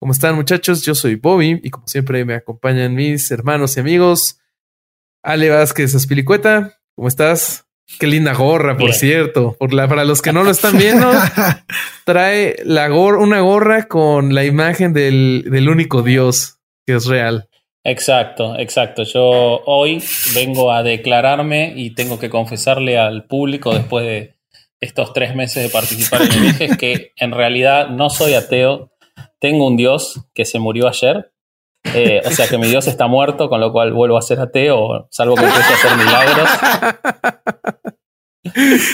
¿Cómo están muchachos? Yo soy Bobby y como siempre me acompañan mis hermanos y amigos. Ale Vázquez Aspilicueta, ¿cómo estás? Qué linda gorra, por cierto. Por la, para los que no lo están viendo, trae la una gorra con la imagen del, del único Dios que es real. Exacto, exacto. Yo hoy vengo a declararme y tengo que confesarle al público después de estos tres meses de participar en el eje que en realidad no soy ateo, tengo un Dios que se murió ayer, eh, o sea que mi Dios está muerto, con lo cual vuelvo a ser ateo, salvo que empiece a hacer milagros.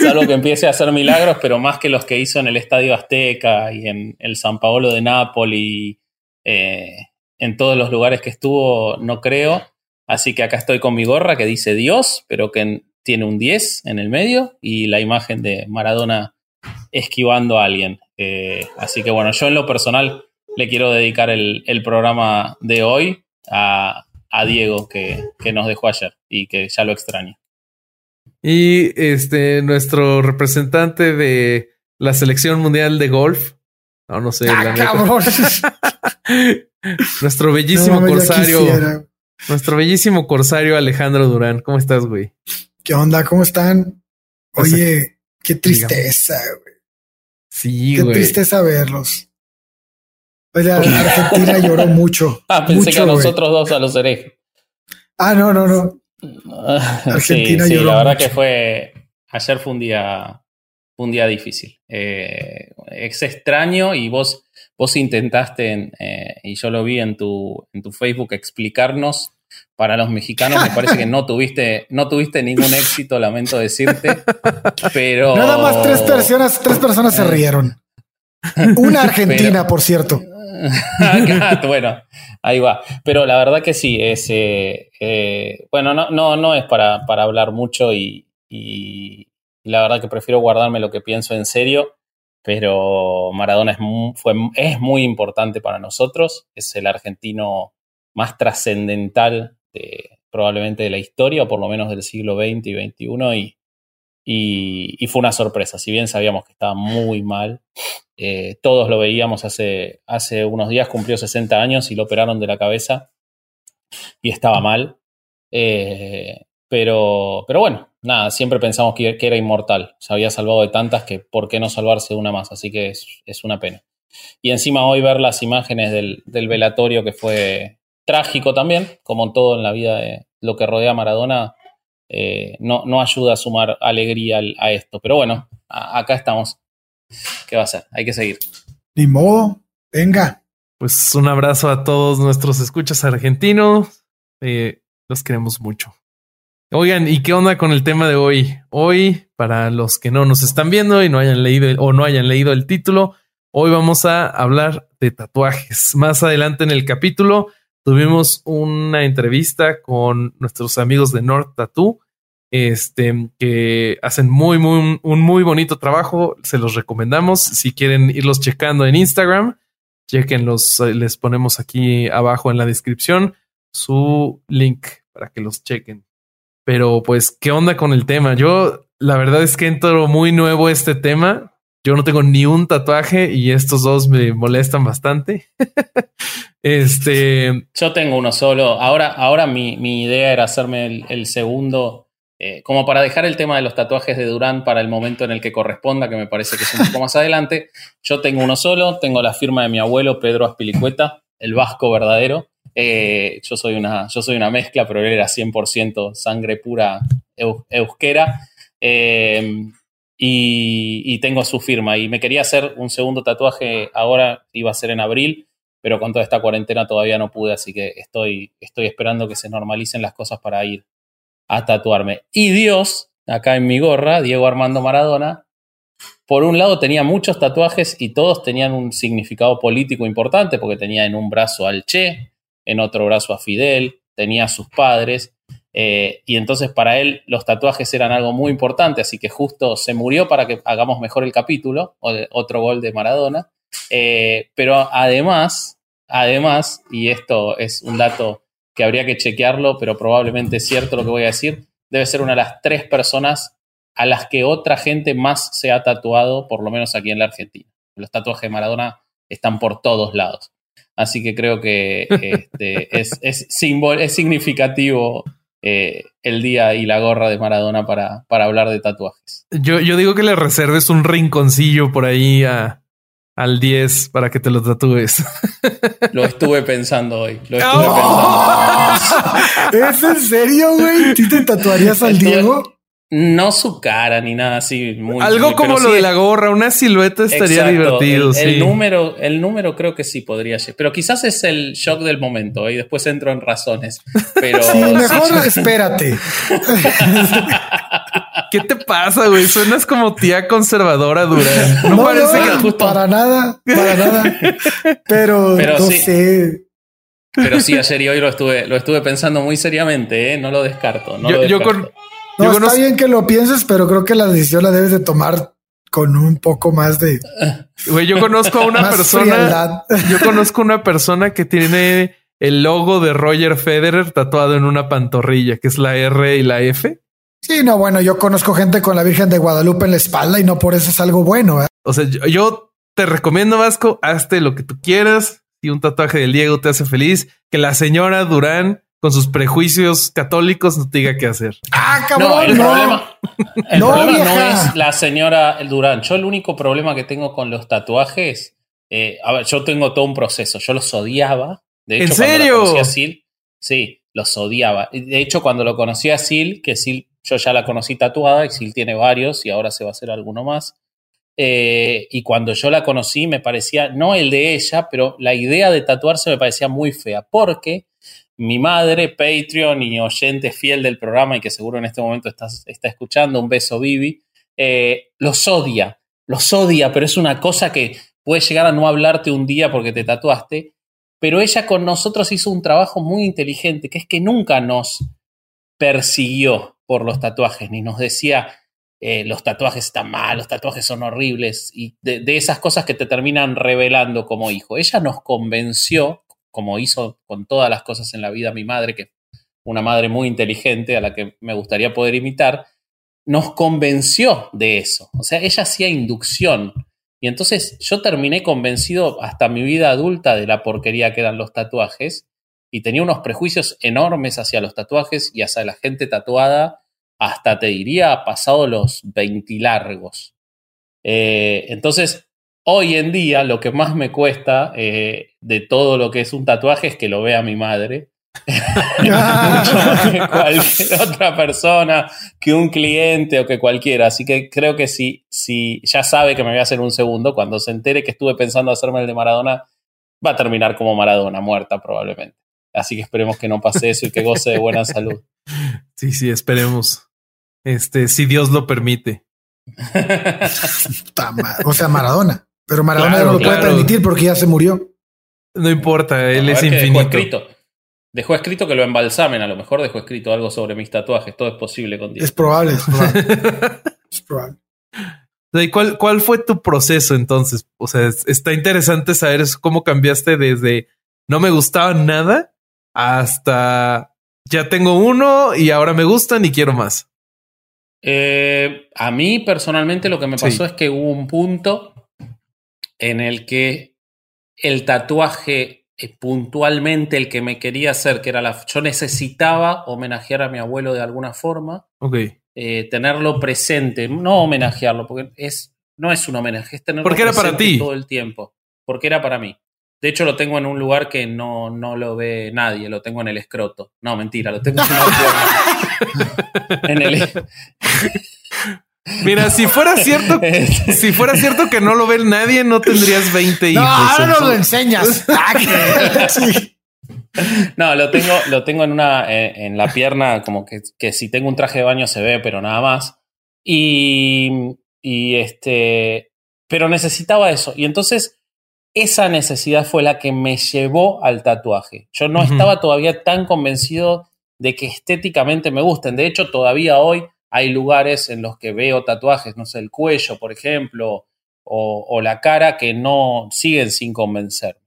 salvo que empiece a hacer milagros, pero más que los que hizo en el Estadio Azteca y en el San Paolo de Nápoles, eh, en todos los lugares que estuvo, no creo. Así que acá estoy con mi gorra que dice Dios, pero que tiene un 10 en el medio y la imagen de Maradona esquivando a alguien. Eh, así que bueno, yo en lo personal le quiero dedicar el, programa de hoy a, Diego que, nos dejó ayer y que ya lo extraño. Y este, nuestro representante de la selección mundial de golf. No, no sé. Ah, nuestro bellísimo corsario. Nuestro bellísimo corsario Alejandro Durán. ¿Cómo estás, güey? ¿Qué onda? ¿Cómo están? Oye, qué tristeza, güey. Sí, güey. Qué tristeza verlos. Argentina lloró mucho. Ah, pensé que a nosotros dos a los herejes. Ah, no, no, no. Argentina sí, sí, la verdad que fue. Ayer fue un día, un día difícil. Eh, es extraño y vos, vos intentaste, eh, y yo lo vi en tu, en tu Facebook, explicarnos para los mexicanos. Me parece que no tuviste, no tuviste ningún éxito, lamento decirte. Pero. Nada más tres personas, tres personas se rieron. Una argentina, por cierto. bueno, ahí va. Pero la verdad que sí, es. Eh, eh, bueno, no, no, no es para, para hablar mucho y, y, la verdad que prefiero guardarme lo que pienso en serio. Pero Maradona es muy, fue, es muy importante para nosotros. Es el argentino más trascendental de, probablemente de la historia, o por lo menos del siglo XX y XXI. Y, y, fue una sorpresa. Si bien sabíamos que estaba muy mal, eh, todos lo veíamos hace, hace unos días, cumplió 60 años y lo operaron de la cabeza y estaba mal. Eh, pero, pero bueno, nada, siempre pensamos que, era inmortal. Se había salvado de tantas que por qué no salvarse de una más. Así que es, una pena. Y encima hoy ver las imágenes del, velatorio que fue trágico también, como todo en la vida de lo que rodea a Maradona, eh, no, no, ayuda a sumar alegría a esto. Pero bueno, acá estamos. ¿Qué va a ser? Hay que seguir. Ni modo, venga. Pues un abrazo a todos nuestros escuchas argentinos. Eh, los queremos mucho. Oigan, ¿y qué onda con el tema de hoy? Hoy, para los que no nos están viendo y no hayan leído o no hayan leído el título, hoy vamos a hablar de tatuajes. Más adelante en el capítulo tuvimos una entrevista con nuestros amigos de North Tattoo este, que hacen muy, muy, un muy bonito trabajo. Se los recomendamos. Si quieren irlos checando en Instagram, chequenlos. Les ponemos aquí abajo en la descripción su link para que los chequen. Pero pues, ¿qué onda con el tema? Yo, la verdad es que entro muy nuevo este tema. Yo no tengo ni un tatuaje y estos dos me molestan bastante. este. Yo tengo uno solo. Ahora, ahora mi, mi idea era hacerme el segundo eh, como para dejar el tema de los tatuajes de Durán para el momento en el que corresponda, que me parece que es un poco más adelante, yo tengo uno solo, tengo la firma de mi abuelo Pedro Aspilicueta, el vasco verdadero. Eh, yo, soy una, yo soy una mezcla, pero él era 100% sangre pura euskera. Eh, y, y, tengo su firma. Y me quería hacer un segundo tatuaje ahora, iba a ser en abril, pero con toda esta cuarentena todavía no pude, así que estoy, estoy esperando que se normalicen las cosas para ir a tatuarme. Y Dios, acá en mi gorra, Diego Armando Maradona, por un lado tenía muchos tatuajes y todos tenían un significado político importante, porque tenía en un brazo al Che, en otro brazo a Fidel, tenía a sus padres, eh, y entonces para él los tatuajes eran algo muy importante, así que justo se murió para que hagamos mejor el capítulo, otro gol de Maradona. Eh, pero además, además, y esto es un dato que habría que chequearlo, pero probablemente es cierto lo que voy a decir, debe ser una de las tres personas a las que otra gente más se ha tatuado, por lo menos aquí en la Argentina. Los tatuajes de Maradona están por todos lados. Así que creo que este, es, es, es significativo eh, el día y la gorra de Maradona para, para hablar de tatuajes. Yo, yo digo que le reserves un rinconcillo por ahí a, al 10 para que te lo tatúes. Lo estuve pensando hoy. Lo estuve pensando. ¿Es en serio, güey? ¿Tú te tatuarías al Diego? No su cara ni nada así. Algo como lo de la gorra, una silueta estaría divertido. El, número, el número creo que sí podría ser, pero quizás es el shock del momento y después entro en razones. Pero sí, mejor espérate. ¿Qué te pasa, güey? Suenas como tía conservadora dura. No, parece que justo... para nada, para nada. Pero, pero no sé. Pero sí, ayer y hoy lo estuve, lo estuve pensando muy seriamente, ¿eh? no lo descarto. No yo, lo descarto. yo con no, está bien que lo pienses, pero creo que la decisión la debes de tomar con un poco más de. Güey, yo conozco a una persona. Yo conozco a una persona que tiene el logo de Roger Federer tatuado en una pantorrilla, que es la R y la F. Sí, no, bueno, yo conozco gente con la Virgen de Guadalupe en la espalda y no por eso es algo bueno. ¿eh? O sea, yo, te recomiendo, Vasco, hazte lo que tú quieras. Si un tatuaje del Diego te hace feliz, que la señora Durán con sus prejuicios católicos no te diga qué hacer. Ah, cabrón. No, el problema, el no, problema no es la señora Durán. Yo el único problema que tengo con los tatuajes, eh, a ver, yo tengo todo un proceso. Yo los odiaba. De hecho, ¿En serio? Cuando a Sil, sí, los odiaba. De hecho, cuando lo conocí a Sil, que Sil, yo ya la conocí tatuada y Sil tiene varios y ahora se va a hacer alguno más. Eh, y cuando yo la conocí me parecía, no el de ella, pero la idea de tatuarse me parecía muy fea, porque mi madre, Patreon y oyente fiel del programa y que seguro en este momento está, está escuchando, un beso Vivi, eh, los odia, los odia, pero es una cosa que puede llegar a no hablarte un día porque te tatuaste, pero ella con nosotros hizo un trabajo muy inteligente, que es que nunca nos persiguió por los tatuajes, ni nos decía, eh, los tatuajes están mal, los tatuajes son horribles, y de, de esas cosas que te terminan revelando como hijo. Ella nos convenció como hizo con todas las cosas en la vida mi madre, que una madre muy inteligente a la que me gustaría poder imitar, nos convenció de eso. O sea, ella hacía inducción. Y entonces yo terminé convencido hasta mi vida adulta de la porquería que eran los tatuajes y tenía unos prejuicios enormes hacia los tatuajes y hacia la gente tatuada, hasta te diría pasado los 20 largos. Eh, entonces, Hoy en día lo que más me cuesta eh, de todo lo que es un tatuaje es que lo vea mi madre. que cualquier otra persona, que un cliente o que cualquiera. Así que creo que si, si ya sabe que me voy a hacer un segundo, cuando se entere que estuve pensando hacerme el de Maradona, va a terminar como Maradona, muerta probablemente. Así que esperemos que no pase eso y que goce de buena salud. Sí, sí, esperemos. Este, si Dios lo permite. o sea, Maradona. Pero Maradona no lo puede permitir porque ya se murió. No importa, él es infinito. Dejó escrito, que lo embalsamen, a lo mejor dejó escrito algo sobre mis tatuajes, todo es posible con Dios. Es probable, es probable. es probable. ¿Cuál, ¿Cuál fue tu proceso entonces? O sea, está interesante saber cómo cambiaste desde no me gustaba nada hasta ya tengo uno y ahora me gustan y quiero más. Eh, a mí personalmente lo que me pasó es que hubo un punto en el que el tatuaje eh, puntualmente el que me quería hacer, que era la... Yo necesitaba homenajear a mi abuelo de alguna forma. Ok. Eh, tenerlo presente, no homenajearlo, porque es, no es un homenaje, es tenerlo porque era para ti. todo el tiempo. Porque era para mí. De hecho, lo tengo en un lugar que no, no lo ve nadie, lo tengo en el escroto. No, mentira, lo tengo en, en el... Mira, si fuera cierto, si fuera cierto que no lo ve nadie, no tendrías 20 hijos. No, ahora nos lo enseñas. No, lo tengo, lo tengo en una, eh, en la pierna, como que, que, si tengo un traje de baño se ve, pero nada más. Y, y este, pero necesitaba eso. Y entonces esa necesidad fue la que me llevó al tatuaje. Yo no estaba todavía tan convencido de que estéticamente me gusten. De hecho, todavía hoy hay lugares en los que veo tatuajes, no sé, el cuello, por ejemplo, o, la cara, que no siguen sin convencerme.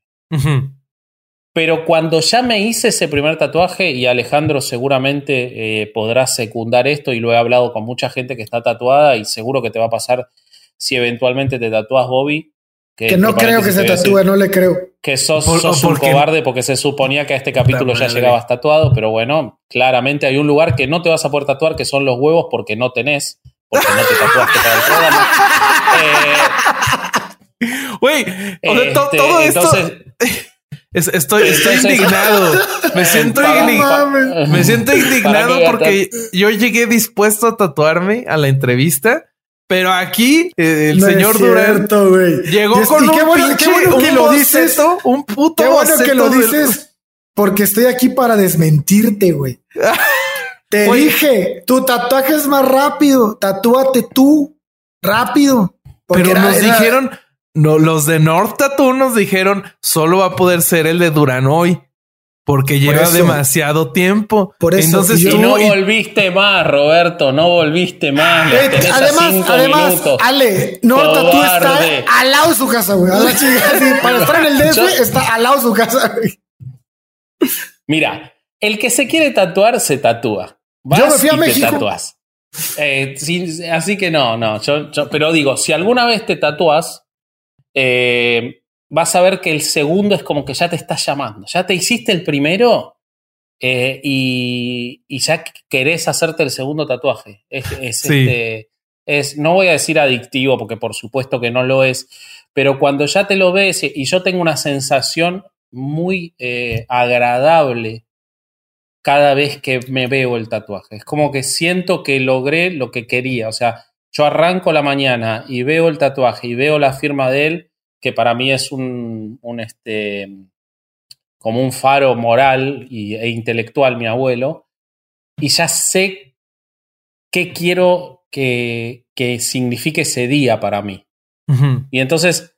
Pero cuando ya me hice ese primer tatuaje, y Alejandro seguramente eh, podrá secundar esto, y lo he hablado con mucha gente que está tatuada, y seguro que te va a pasar si eventualmente te tatúas, Bobby. Que, no creo que se tatúe, no le creo. Que sos, un cobarde porque se suponía que a este capítulo ya llegabas tatuado, pero bueno, claramente hay un lugar que no te vas a poder tatuar, que son los huevos, porque no tenés, porque no te tatuaste para el programa. Güey, este, todo esto. estoy, estoy indignado. Me siento, indignado. me siento indignado porque yo llegué dispuesto a tatuarme a la entrevista. Pero aquí eh, el señor Durán llegó con un bueno, qué bueno que lo dices, un puto Qué bueno que lo dices porque estoy aquí para desmentirte, güey. Te dije, tu tatuaje es más rápido, tatúate tú rápido. Pero nos dijeron, no, los de North Tattoo nos dijeron solo va a poder ser el de Durán hoy. Porque lleva demasiado tiempo. Por eso. Entonces, y no volviste más, Roberto. No volviste más. Eh, además, además, Ale, North Tattoo está al lado de su casa, güey. para estar en el DF está al lado de su casa, güey. Mira, el que se quiere tatuar, se tatúa. yo me fui a México. Eh, así que no, no. pero digo, si alguna vez te tatúas, eh, vas a ver que el segundo es como que ya te está llamando. Ya te hiciste el primero eh, y, ya querés hacerte el segundo tatuaje. Es, este, es, no voy a decir adictivo, porque por supuesto que no lo es, pero cuando ya te lo ves y yo tengo una sensación muy eh, agradable cada vez que me veo el tatuaje. Es como que siento que logré lo que quería. O sea, yo arranco la mañana y veo el tatuaje y veo la firma de él, que para mí es un, un este, como un faro moral y, e intelectual, mi abuelo, y ya sé qué quiero que, que signifique ese día para mí. Y entonces,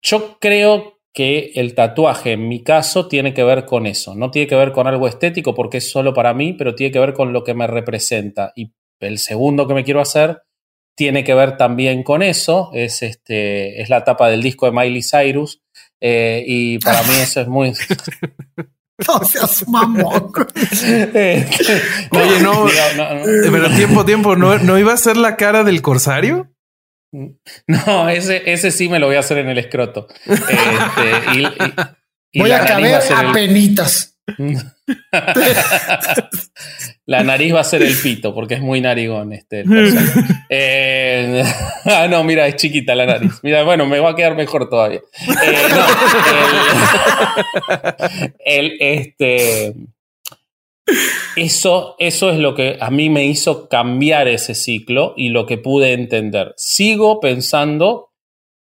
yo creo que el tatuaje, en mi caso, tiene que ver con eso. No tiene que ver con algo estético porque es solo para mí, pero tiene que ver con lo que me representa. Y el segundo que me quiero hacer tiene que ver también con eso. Es, este, es la tapa del disco de Miley Cyrus. Eh, y para mí eso es muy. No seas mamón. Oye, no, pero tiempo, tiempo, ¿no, ¿no iba a ser la cara del corsario? No, ese, ese sí me lo voy a hacer en el escroto. Este, voy a caber a penitas. la nariz va a ser el pito, porque es muy narigón este. Eh, ah, no, mira, es chiquita la nariz. Mira, bueno, me va a quedar mejor todavía. Eh, el, este, eso, eso es lo que a mí me hizo cambiar ese ciclo y lo que pude entender. Sigo pensando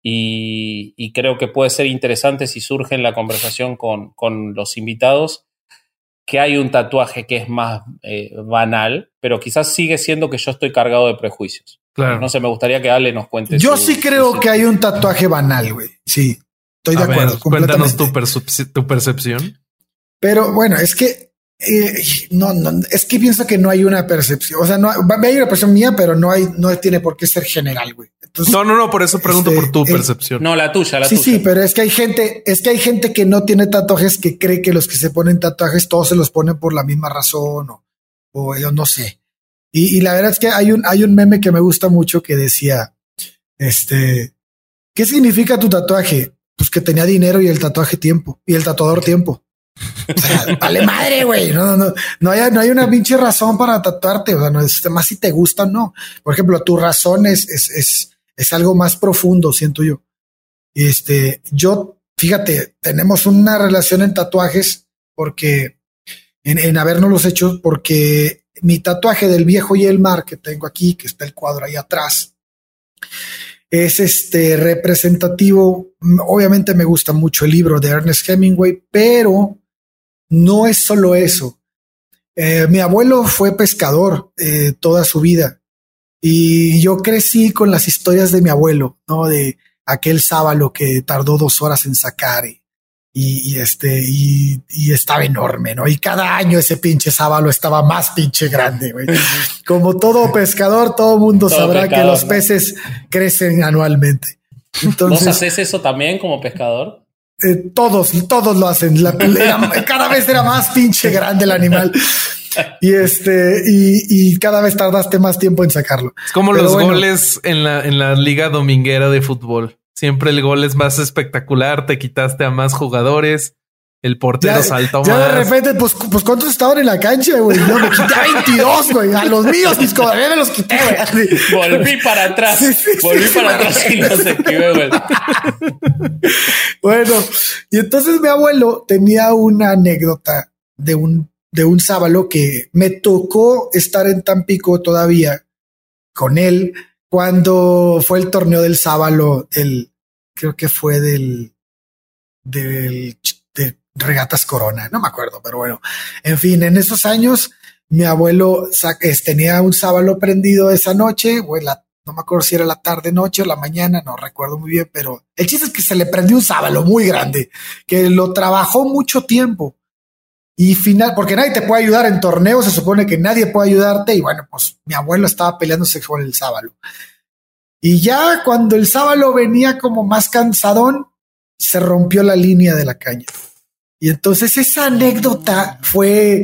y, creo que puede ser interesante si surge en la conversación con, con los invitados que hay un tatuaje que es más eh, banal, pero quizás sigue siendo que yo estoy cargado de prejuicios. Claro. No sé, me gustaría que Ale nos cuente. Yo sí creo que hay un tatuaje banal, güey. Sí, estoy de acuerdo. cuéntanos tu, tu, percepción. Pero bueno, es que eh, no, no, es que pienso que no hay una percepción. O sea, no hay una percepción mía, pero no hay, no tiene por qué ser general, güey no, no, no, por eso pregunto por tu este, percepción. No, la tuya, la sí, tuya. Sí, sí, pero es que hay gente, es que hay gente que no tiene tatuajes que cree que los que se ponen tatuajes todos se los ponen por la misma razón o, o yo no sé. Y, la verdad es que hay un, hay un meme que me gusta mucho que decía, este, ¿qué significa tu tatuaje? Pues que tenía dinero y el tatuaje tiempo y el tatuador tiempo. O sea, vale madre, güey. No, no, no hay, no hay una pinche razón para tatuarte. O sea, no es más si te gusta o no. Por ejemplo, tu razón es, es, es, es algo más profundo, siento yo. Este, yo, fíjate, tenemos una relación en tatuajes porque en, en habernos los hecho, porque mi tatuaje del viejo y el mar que tengo aquí, que está el cuadro ahí atrás, es este representativo. Obviamente me gusta mucho el libro de Ernest Hemingway, pero no es solo eso. Eh, mi abuelo fue pescador eh, toda su vida Y yo crecí con las historias de mi abuelo, ¿no? De aquel sábalo que tardó dos horas en sacar y, y, este, y, y, estaba enorme, ¿no? Y cada año ese pinche sábalo estaba más pinche grande, güey. Como todo pescador, todo mundo sabrá que los peces crecen anualmente. Entonces, ¿Vos haces eso también como pescador? Eh, todos, todos lo hacen. La, cada vez era más pinche grande el animal y este, y, cada vez tardaste más tiempo en sacarlo. Es como los goles en la, en la liga dominguera de fútbol. Siempre el gol es más espectacular, te quitaste a más jugadores, el portero saltó ya de repente, pues, pues cuántos estaban en la cancha, güey. Yo me quité a 22, güey. A los míos, mis cobardes me los quité, güey. Volví para atrás. Volví para atrás y los esquivé, güey. bueno, y entonces mi abuelo tenía una anécdota de un de un sábalo que me tocó estar en Tampico todavía con él cuando fue el torneo del sábalo, el, creo que fue del, del, de Regatas Corona, no me acuerdo, pero bueno, en fin, en esos años mi abuelo tenía un sábalo prendido esa noche, o no me acuerdo si era la tarde, noche o la mañana, no recuerdo muy bien, pero el chiste es que se le prendió un sábalo muy grande, que lo trabajó mucho tiempo y final, porque nadie te puede ayudar en torneos, se supone que nadie puede ayudarte. Y bueno, pues mi abuelo estaba peleándose con el sábalo. Y ya cuando el sábalo venía como más cansadón, se rompió la línea de la caña. Y entonces esa anécdota fue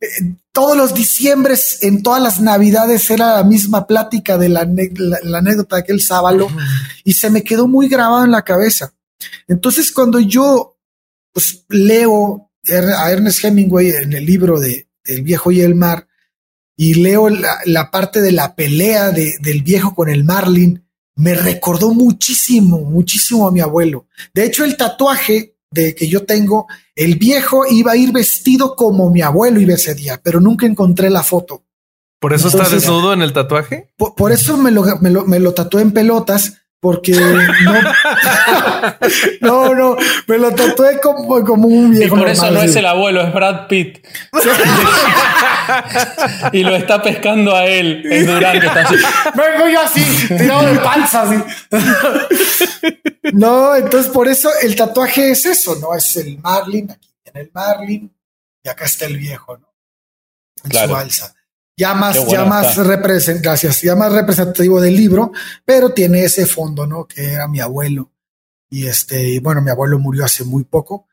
eh, todos los diciembres, en todas las navidades, era la misma plática de la, anécdota de aquel sábalo y se me quedó muy grabado en la cabeza. Entonces, cuando yo pues, leo a Ernest Hemingway en el libro de El viejo y el mar y leo la, parte de la pelea del viejo con el marlin, me recordó muchísimo, muchísimo a mi abuelo. De hecho, el tatuaje de que yo tengo, el viejo iba a ir vestido como mi abuelo iba ese día, pero nunca encontré la foto. ¿Por eso está desnudo en el tatuaje? Por, eso me lo, me, lo, me lo tatué en pelotas, porque no, no, no, me lo tatué como, como un viejo. Y por eso no es el abuelo, es Brad Pitt. y lo está pescando a él en Durán, que está así. Vengo yo así, tirado de panza, así. no, entonces por eso el tatuaje es eso, ¿no? Es el Marlin, aquí tiene el Marlin, y acá está el viejo, ¿no? En su alza ya más, ya más gracias, ya más representativo del libro, pero tiene ese fondo, ¿no? Que era mi abuelo. Y este, bueno, mi abuelo murió hace muy poco,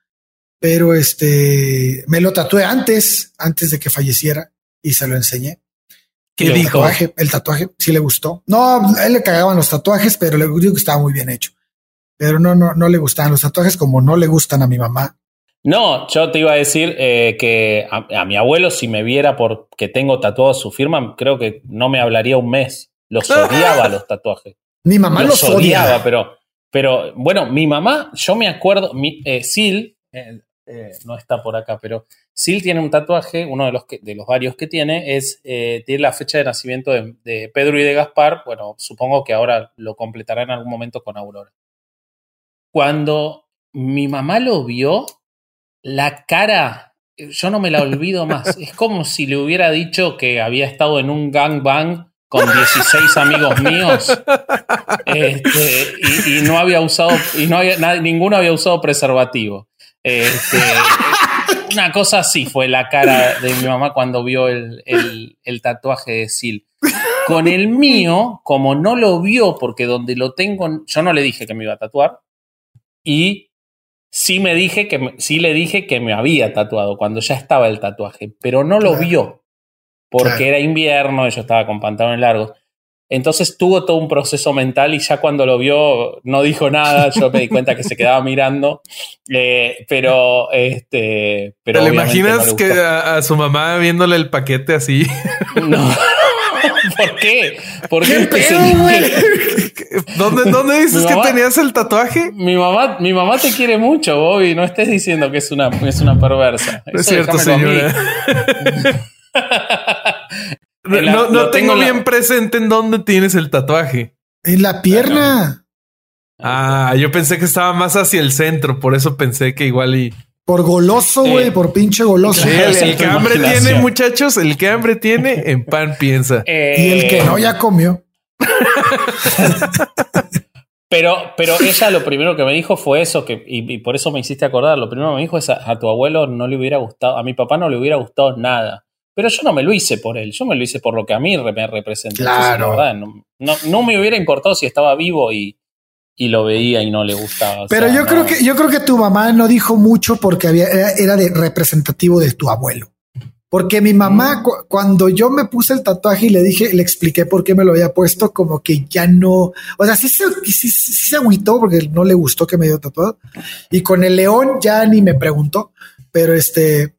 pero este, me lo tatué antes, antes de que falleciera y se lo enseñé. ¿Qué el dijo? Tatuaje, el tatuaje sí le gustó. No, a él le cagaban los tatuajes, pero le digo que estaba muy bien hecho. Pero no, no, no le gustaban los tatuajes como no le gustan a mi mamá. No, yo te iba a decir eh, que a, mi abuelo, si me viera porque tengo tatuado su firma, creo que no me hablaría un mes. Los odiaba los tatuajes. Mi mamá los, odiaba, pero, pero bueno, mi mamá, yo me acuerdo, mi, eh, Sil, eh, no está por acá, pero Sil tiene un tatuaje, uno de los, que, de los varios que tiene, es tiene la fecha de nacimiento de, de Pedro y de Gaspar. Bueno, supongo que ahora lo completará en algún momento con Aurora. Cuando mi mamá lo vio, la cara, yo no me la olvido más. Es como si le hubiera dicho que había estado en un gangbang con 16 amigos míos este, y, no había usado, y no había, ninguno había usado preservativo. Este, una cosa así fue la cara de mi mamá cuando vio el, el tatuaje de Sil. Con el mío, como no lo vio, porque donde lo tengo, yo no le dije que me iba a tatuar, y sí me dije que sí le dije que me había tatuado cuando ya estaba el tatuaje, pero no lo vio porque era invierno y yo estaba con pantalones largos. Entonces tuvo todo un proceso mental y ya cuando lo vio no dijo nada, yo me di cuenta que se quedaba mirando, eh, pero este... Pero ¿Te imaginas que a, su mamá viéndole el paquete así? No. ¿Por qué? ¿Por qué, ¿Dónde, ¿Dónde, dices que tenías el tatuaje? Mi mamá, mi mamá te quiere mucho, Bobby. No estés diciendo que es una, es una perversa. es cierto, señora. no, no tengo bien presente en dónde tienes el tatuaje. En la pierna. Ah, yo pensé que estaba más hacia el centro, por eso pensé que igual y. Por goloso, güey, por pinche goloso. el, el que hambre tiene, muchachos, el que hambre tiene, en pan piensa. y el que no ya comió. pero, pero ella lo primero que me dijo fue eso, que, y, por eso me hiciste acordar, lo primero que me dijo es a, tu abuelo no le hubiera gustado, a mi papá no le hubiera gustado nada. Pero yo no me lo hice por él, yo me lo hice por lo que a mí me representa. Claro. no, no, me hubiera importado si estaba vivo y, y lo veía y no le gustaba. Pero yo creo que yo creo que tu mamá no dijo mucho porque había, era, de representativo de tu abuelo. Porque mi mamá, mm. cuando yo me puse el tatuaje y le dije, le expliqué por qué me lo había puesto, como que ya no, o sea, sí se, sí, se agüitó porque no le gustó que me dio tatuado. Y con el león ya ni me preguntó, pero este,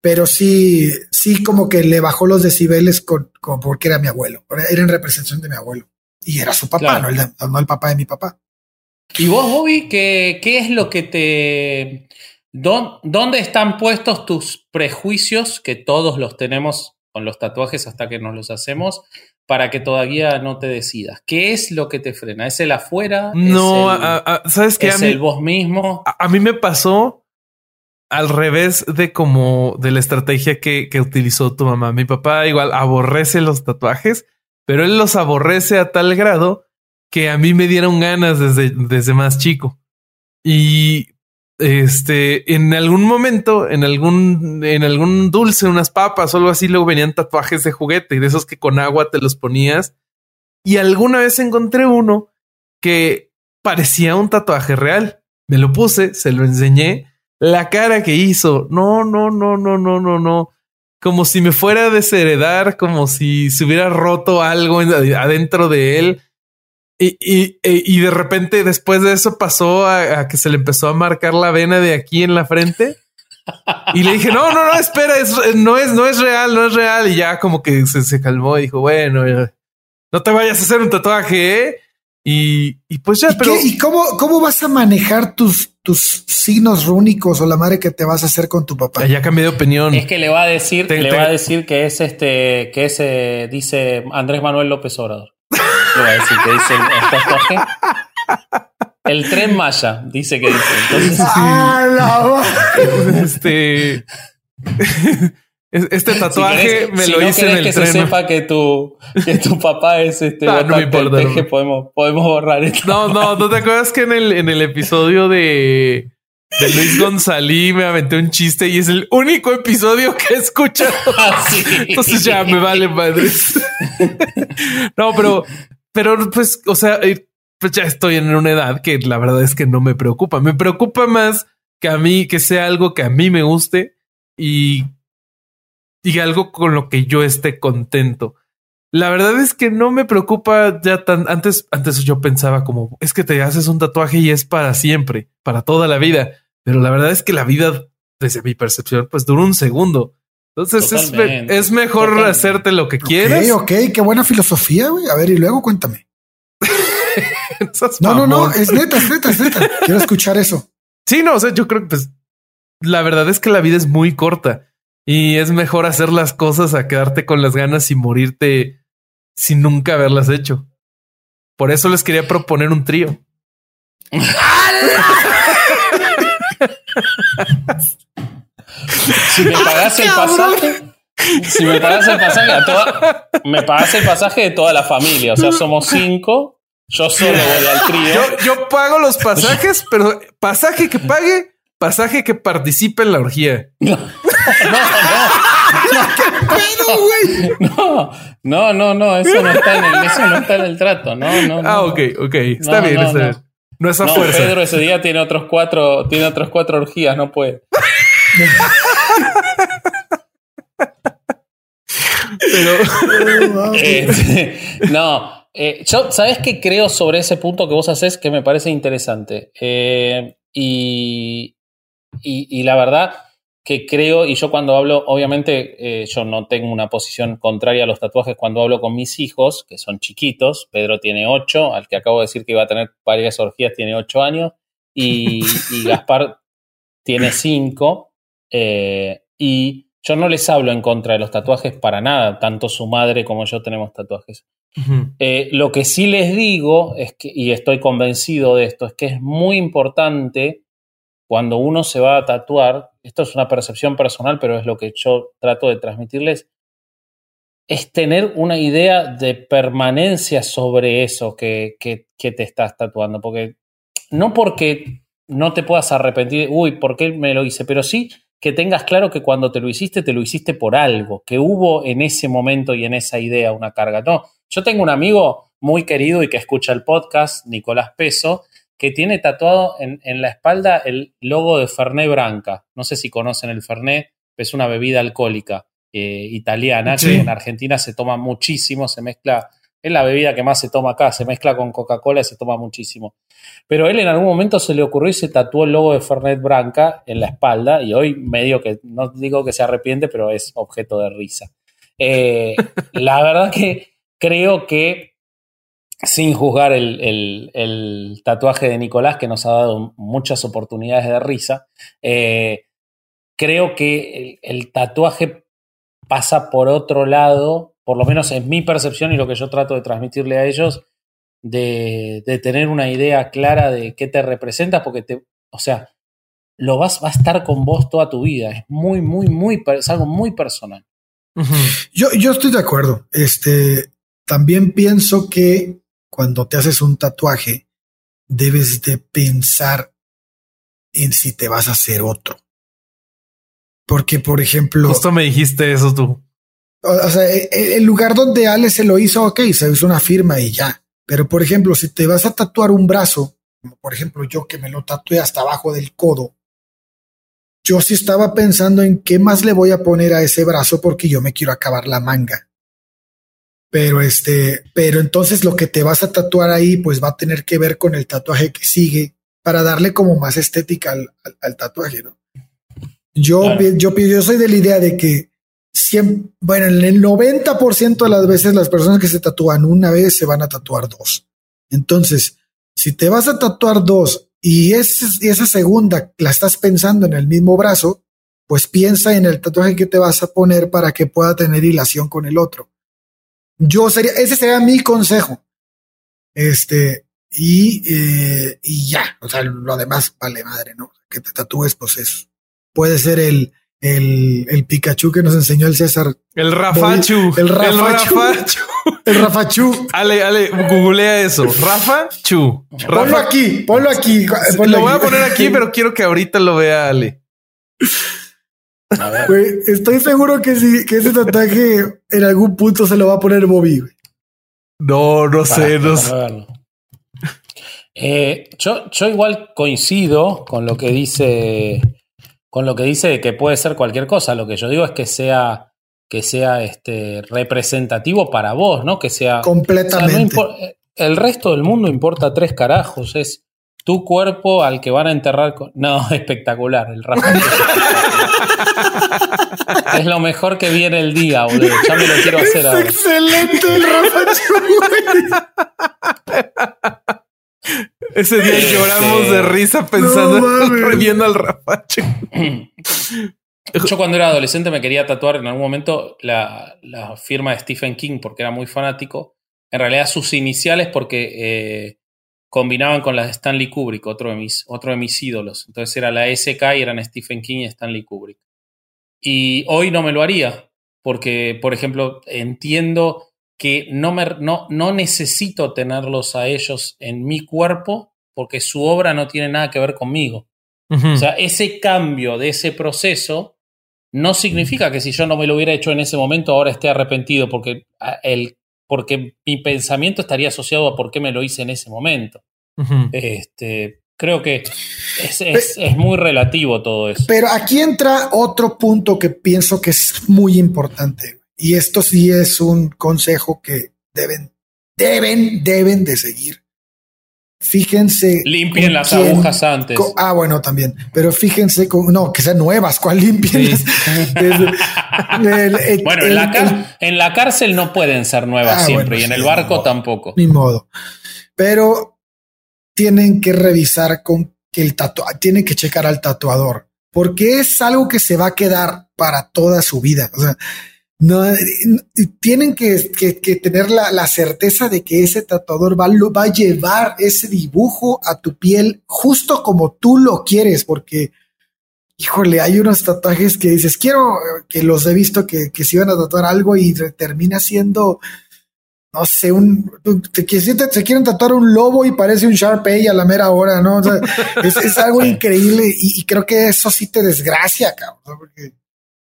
pero sí, sí como que le bajó los decibeles con, porque era mi abuelo, era en representación de mi abuelo. Y era su papá, no, el, no el papá de mi papá. ¿Y vos, Bobby, qué, qué es lo que te... ¿Dónde están puestos tus prejuicios, que todos los tenemos con los tatuajes hasta que nos los hacemos, para que todavía no te decidas? ¿Qué es lo que te frena? ¿Es el afuera? No, ¿sabes qué? ¿Es el vos mismo? A, mí me pasó al revés de como de la estrategia que, que utilizó tu mamá. Mi papá igual aborrece los tatuajes, pero él los aborrece a tal grado que a mí me dieron ganas desde, desde más chico. Y este, en algún momento, en algún, en algún dulce, unas papas o algo así, luego venían tatuajes de juguete y de esos que con agua te los ponías. Y alguna vez encontré uno que parecía un tatuaje real. Me lo puse, se lo enseñé. La cara que hizo, no, no, no, no, no, no, no. Como si me fuera a desheredar, como si se hubiera roto algo adentro de él. Y, y, e, y, de repente después de eso pasó a, que se le empezó a marcar la vena de aquí en la frente. Y le dije, no, no, no, espera, no, es, no es real, no es real. Y ya como que se, se calmó y dijo, bueno, no te vayas a hacer un tatuaje, ¿eh? Y, y pues ya, pero... ¿Y cómo, cómo vas a manejar tus, tus signos rúnicos o la madre que te vas a hacer con tu papá? Ya cambié de opinión. Es que le va a decir, le va a decir que es este, que es, eh, dice Andrés Manuel López Obrador decir que dice el, el tren Maya, dice que dice. Entonces, ah, este. Este tatuaje me lo hice en el que tren. se sepa que tu, que tu papá es este ah, no, no podemos, podemos borrar esto. No, no, ¿no te acuerdas que en el, en el episodio de, de Luis González me aventé un chiste y es el único episodio que he escuchado. Ah, Entonces ya me vale madre. no, pero pero pues, o sea, eh, pues ya estoy en una edad que la verdad es que no me preocupa. Me preocupa más que a mí, que sea algo que a mí me guste y, y algo con lo que yo esté contento. La verdad es que no me preocupa ya tan antes. Antes yo pensaba como es que te haces un tatuaje y es para siempre, para toda la vida. Pero la verdad es que la vida, desde mi percepción, pues dura un segundo. Entonces es, mejor hacerte lo que quieres. Ok, ok, qué buena filosofía, güey. A ver, y luego cuéntame. no, no, no, es neta, es neta, es neta. Quiero escuchar eso. Sí, no, o sea, yo creo que pues la verdad es que la vida es muy corta y es mejor hacer las cosas a quedarte con las ganas y morirte sin nunca haberlas hecho. Por eso les quería proponer un trío. Si me pagas el pasaje, si me pagas el pasaje a toda, me pagas el pasaje de toda la familia. O sea, somos cinco. Yo solo voy al trío. Yo, pago los pasajes, pero pasaje que pague, pasaje que participe en la orgía. No, no, no, no, no, eso no está en el, eso no está en el trato. No, no, no. Ah, ok, ok. Está bien, está bien. No es a fuerza. Pedro ese día tiene otros cuatro, tiene otros cuatro orgías, no puede. Pero. Este, no. Eh, yo, ¿sabes qué creo sobre ese punto que vos haces que me parece interesante? Eh, y, y, la verdad que creo, y yo cuando hablo, obviamente eh, yo no tengo una posición contraria a los tatuajes cuando hablo con mis hijos, que son chiquitos, Pedro tiene ocho, al que acabo de decir que iba a tener varias orgías tiene ocho años, y, y Gaspar tiene cinco. Eh, y yo no les hablo en contra de los tatuajes para nada, tanto su madre como yo tenemos tatuajes. Eh, lo que sí les digo, es que, y estoy convencido de esto, es que es muy importante cuando uno se va a tatuar, esto es una percepción personal, pero es lo que yo trato de transmitirles, es tener una idea de permanencia sobre eso que, que, que te estás tatuando. Porque no porque no te puedas arrepentir, uy, ¿por qué me lo hice? Pero sí que tengas claro que cuando te lo hiciste, te lo hiciste por algo, que hubo en ese momento y en esa idea una carga. No, yo tengo un amigo muy querido y que escucha el podcast, Nicolás Peso, que tiene tatuado en, la espalda el logo de Fernet Branca. No sé si conocen el Fernet, es una bebida alcohólica eh, italiana que en Argentina se toma muchísimo, se mezcla, es la bebida que más se toma acá, se mezcla con Coca-Cola y se toma muchísimo. Pero él en algún momento se le ocurrió y se tatuó el logo de Fernet Branca en la espalda y hoy medio que, no digo que se arrepiente, pero es objeto de risa. Eh, la verdad que creo que sin juzgar el, tatuaje de Nicolás, que nos ha dado muchas oportunidades de risa, eh, creo que el, tatuaje pasa por otro lado, por lo menos en mi percepción y lo que yo trato de transmitirle a ellos, de, tener una idea clara de qué te representa, porque te, o sea, lo vas, va a estar con vos toda tu vida. Es muy, muy, muy, es algo muy personal. yo, yo estoy de acuerdo. Este, también pienso que cuando te haces un tatuaje, debes de pensar en si te vas a hacer otro. Porque, por ejemplo... Justo me dijiste eso tú. O sea, e, e, el lugar donde Ale se lo hizo, ok, se hizo una firma y ya. Pero, por ejemplo, si te vas a tatuar un brazo, como por ejemplo yo que me lo tatué hasta abajo del codo, yo sí estaba pensando en qué más le voy a poner a ese brazo porque yo me quiero acabar la manga. Pero este, pero entonces lo que te vas a tatuar ahí, pues va a tener que ver con el tatuaje que sigue para darle como más estética al, tatuaje, ¿no? Yo, yo, yo soy de la idea de que bueno, en el 90% de las veces las personas que se tatúan una vez se van a tatuar dos. Entonces, si te vas a tatuar dos y, y esa segunda la estás pensando en el mismo brazo, pues piensa en el tatuaje que te vas a poner para que pueda tener hilación con el otro. Yo sería, ese sería mi consejo. Este, y, eh, y ya, o sea, lo demás vale madre, ¿no? Que te tatúes, pues eso. Puede ser el, el, el Pikachu que nos enseñó el César. El Rafachu. El Rafachu. El Rafachu. Ale, ale, googlea eso. Rafa Chu. Ponlo aquí, ponlo aquí. lo voy a poner aquí, pero quiero que ahorita lo vea Ale estoy seguro que, si, que ese tatuaje en algún punto se lo va a poner Bobby. No, no sé, no sé. Eh, yo, yo igual coincido con lo que dice con lo que dice que puede ser cualquier cosa. Lo que yo digo es que sea que sea este representativo para vos, ¿no? Que sea completamente. el resto del mundo importa tres carajos. Es tu cuerpo al que van a enterrar con... No, espectacular. El es lo mejor que viene el día, boludo. Ya me lo quiero hacer ahora. Excelente el Rafa Ese día lloramos de risa pensando en viendo al Rafacho. Yo cuando era adolescente me quería tatuar en algún momento la, la, firma de Stephen King porque era muy fanático. En realidad sus iniciales porque eh, combinaban con las de Stanley Kubrick, otro de, mis, otro de mis ídolos. Entonces era la SK y eran Stephen King y Stanley Kubrick. Y hoy no me lo haría, porque, por ejemplo, entiendo que no, me, no, no necesito tenerlos a ellos en mi cuerpo porque su obra no tiene nada que ver conmigo. O sea, ese cambio de ese proceso no significa que si yo no me lo hubiera hecho en ese momento ahora esté arrepentido porque ah, el porque mi pensamiento estaría asociado a por qué me lo hice en ese momento. este, creo que es, muy relativo todo eso. Pero aquí entra otro punto que pienso que es muy importante. Y esto sí es un consejo que deben, deben, deben de seguir. Fíjense. Limpien las agujas antes. ah, bueno, también. Pero fíjense con. No, que sean nuevas. ¿Cuál limpien? bueno, en, la cárcel no pueden ser nuevas ah, siempre. y en el barco tampoco. Ni modo. Pero tienen que revisar con que el tatuador. Tienen que checar al tatuador. Porque es algo que se va a quedar para toda su vida. O sea no, tienen que, tener la, certeza de que ese tatuador va, va, a llevar ese dibujo a tu piel justo como tú lo quieres, porque híjole, hay unos tatuajes que dices, quiero que los he visto que, que se iban a tatuar algo y termina siendo, no sé, un, te, te, quieren tatuar un lobo y parece un Sharpei a la mera hora, ¿no? O sea, es, algo increíble y, creo que eso sí te desgracia, cabrón, porque,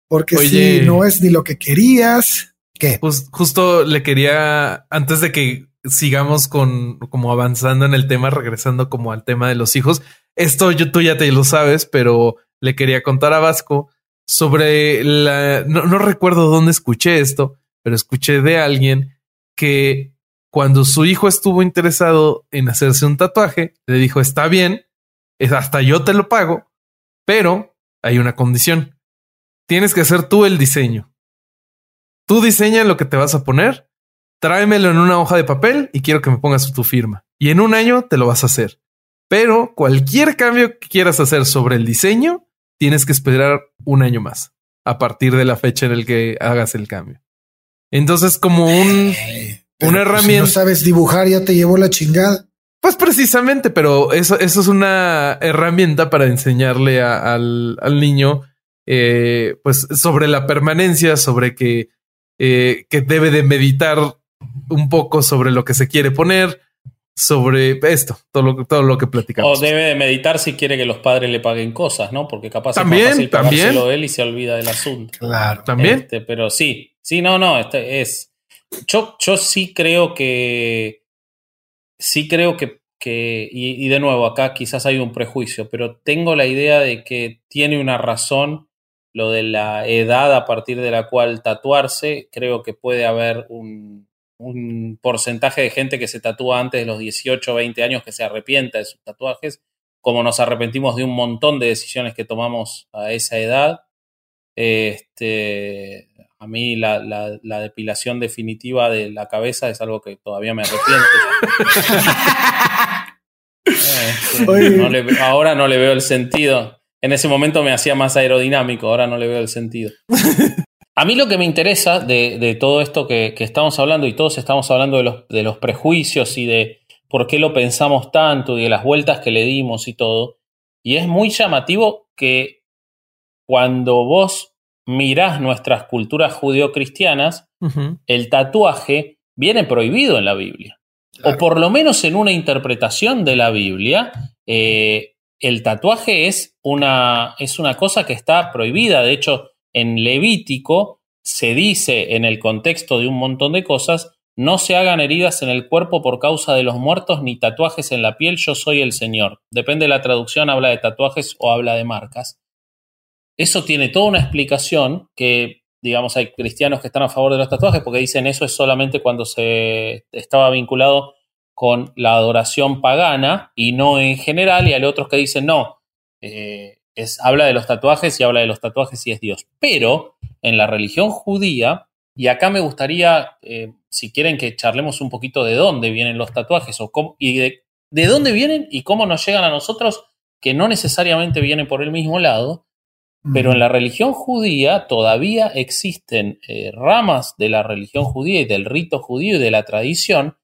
porque si no es ni lo que querías. ¿Qué? Pues justo le quería, antes de que sigamos con como avanzando en el tema, regresando como al tema de los hijos, esto yo, tú ya te lo sabes, pero le quería contar a Vasco sobre la, no, recuerdo dónde escuché esto, pero escuché de alguien que cuando su hijo estuvo interesado en hacerse un tatuaje, le dijo, está bien, es hasta yo te lo pago, pero hay una condición. Tienes que hacer tú el diseño. Tú diseña lo que te vas a poner, tráemelo en una hoja de papel y quiero que me pongas tu firma. Y en un año te lo vas a hacer. Pero cualquier cambio que quieras hacer sobre el diseño, tienes que esperar un año más a partir de la fecha en el que hagas el cambio. Entonces, como un, una herramienta. Pues, si no sabes dibujar, ya te llevó la chingada. Pues precisamente, pero eso, eso es una herramienta para enseñarle al, al, niño, eh, pues sobre la permanencia, sobre que, eh, que debe de meditar un poco sobre lo que se quiere poner, sobre esto, todo lo, todo lo que platicamos. O debe de meditar si quiere que los padres le paguen cosas, ¿no? Porque capaz también, es más fácil él y se olvida del asunto. Claro, también. Este, pero sí, sí, no, no, este es. Yo, yo sí creo que. Sí creo que. que y, y de nuevo, acá quizás hay un prejuicio, pero tengo la idea de que tiene una razón lo de la edad a partir de la cual tatuarse. Creo que puede haber un un porcentaje de gente que se tatúa antes de los 18 o 20 años que se arrepienta de sus tatuajes, como nos arrepentimos de un montón de decisiones que tomamos a esa edad. Este, a mí la, la, depilación definitiva de la cabeza es algo que todavía me arrepiento. Este, ahora no le veo el sentido. En ese momento me hacía más aerodinámico, ahora no le veo el sentido. A mí lo que me interesa de, todo esto que, estamos hablando, y todos estamos hablando de los, de los, prejuicios y de por qué lo pensamos tanto y de las vueltas que le dimos y todo, y es muy llamativo que cuando vos mirás nuestras culturas judeocristianas, el tatuaje viene prohibido en la Biblia. O por lo menos en una interpretación de la Biblia, eh, el tatuaje es una, es una cosa que está prohibida. De hecho, en Levítico se dice en el contexto de un montón de cosas, no se hagan heridas en el cuerpo por causa de los muertos ni tatuajes en la piel, yo soy el Señor. Depende de la traducción, habla de tatuajes o habla de marcas. Eso tiene toda una explicación que, digamos, hay cristianos que están a favor de los tatuajes porque dicen eso es solamente cuando se estaba vinculado con la adoración pagana y no en general, y hay otros que dicen no, eh, habla de los tatuajes y habla de los tatuajes y es Dios. Pero en la religión judía, y acá me gustaría, eh, si quieren que charlemos un poquito de dónde vienen los tatuajes o cómo, y de, dónde vienen y cómo nos llegan a nosotros, que no necesariamente vienen por el mismo lado, pero en la religión judía todavía existen eh, ramas de la religión judía y del rito judío y de la tradición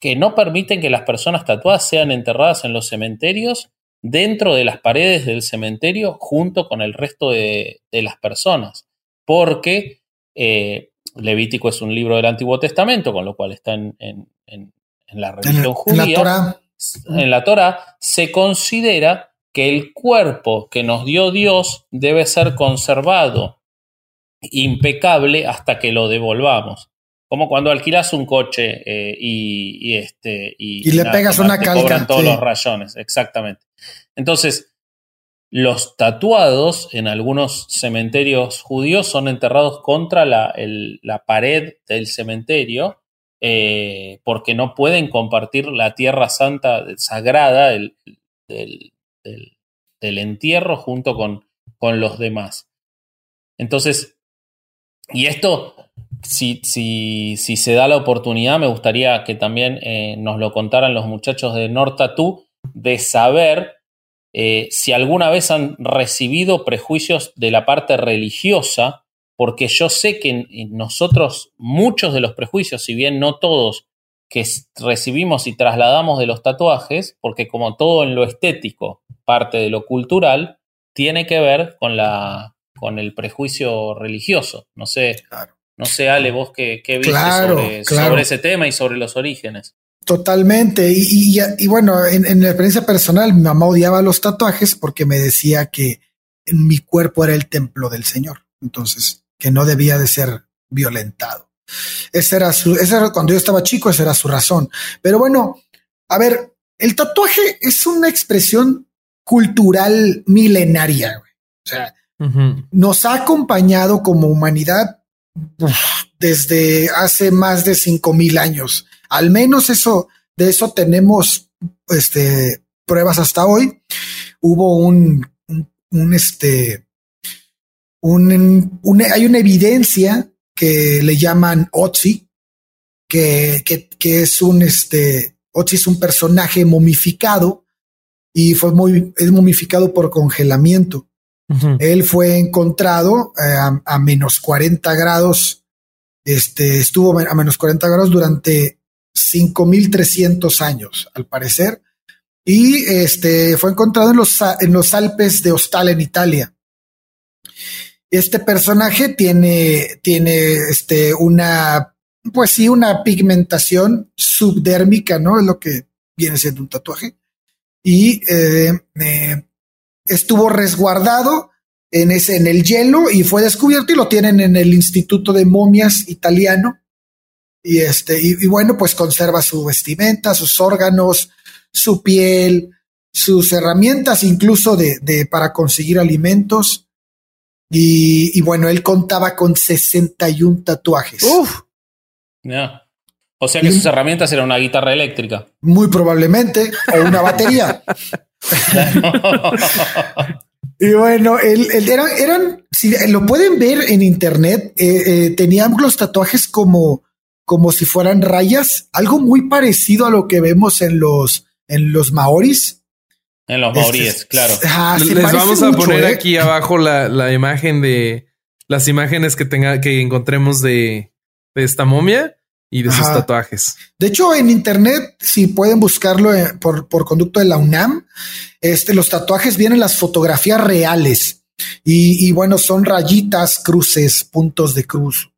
que no permiten que las personas tatuadas sean enterradas en los cementerios dentro de las paredes del cementerio junto con el resto de, las personas, porque eh, Levítico es un libro del Antiguo Testamento, con lo cual está en, la religión judía. En la, Torah. en la Torah se considera que el cuerpo que nos dio Dios debe ser conservado impecable hasta que lo devolvamos. Como cuando alquilas un coche eh, y, este, y, le pegas una calca. Cobran todos los rayones, exactamente. Entonces, los tatuados en algunos cementerios judíos son enterrados contra la, pared del cementerio eh, porque no pueden compartir la tierra santa sagrada del, entierro junto con, con, los demás. Entonces, y esto, si, se da la oportunidad, me gustaría que también eh, nos lo contaran los muchachos de Nortatú, de saber eh, si alguna vez han recibido prejuicios de la parte religiosa, porque yo sé que nosotros muchos de los prejuicios, si bien no todos, que recibimos y trasladamos de los tatuajes, porque como todo en lo estético parte de lo cultural, tiene que ver con con el prejuicio religioso. No sé, no sé, Ale, vos qué, qué viste sobre, ese tema y sobre los orígenes. Totalmente. Y, bueno, en, en, la experiencia personal, mi mamá odiaba los tatuajes porque me decía que en mi cuerpo era el templo del Señor. Entonces, que no debía de ser violentado. Esa era su, esa era cuando yo estaba chico, esa era su razón. Pero bueno, a ver, el tatuaje es una expresión cultural milenaria. O sea, nos ha acompañado como humanidad desde hace más de cinco mil años. Al menos eso, de eso tenemos este, pruebas hasta hoy. Hubo un, un, este, un, hay una evidencia que le llaman Otzi, que, que, es un, este, Otzi es un personaje momificado y fue muy, es momificado por congelamiento. Él fue encontrado eh, a, menos 40 grados, este, estuvo a menos 40 grados durante 5300 años, al parecer, y este, fue encontrado en los, en los Alpes de Ostal, en Italia. Este personaje tiene, tiene este, una, pues sí, una pigmentación subdérmica, ¿no? Es lo que viene siendo un tatuaje. Y eh, eh, estuvo resguardado en ese, en el hielo y fue descubierto y lo tienen en el Instituto de Momias italiano. Y este, y, bueno, pues conserva su vestimenta, sus órganos, su piel, sus herramientas, incluso de, de para conseguir alimentos. Y, y, bueno, él contaba con 61 tatuajes. Uf. O sea que sus herramientas eran una guitarra eléctrica. Muy probablemente, o una batería. y bueno, eran, eran, si lo pueden ver en internet, eh, eh, tenían los tatuajes como, como si fueran rayas, algo muy parecido a lo que vemos en los, en los maoris. En los maoríes, claro. Les vamos a poner ¿eh? aquí abajo la, la, imagen de las imágenes que tenga, que encontremos de, de esta momia y de sus tatuajes. De hecho, en internet, si pueden buscarlo eh, por, por conducto de la UNAM, este, los tatuajes vienen las fotografías reales y, y bueno, son rayitas, cruces, puntos de cruz.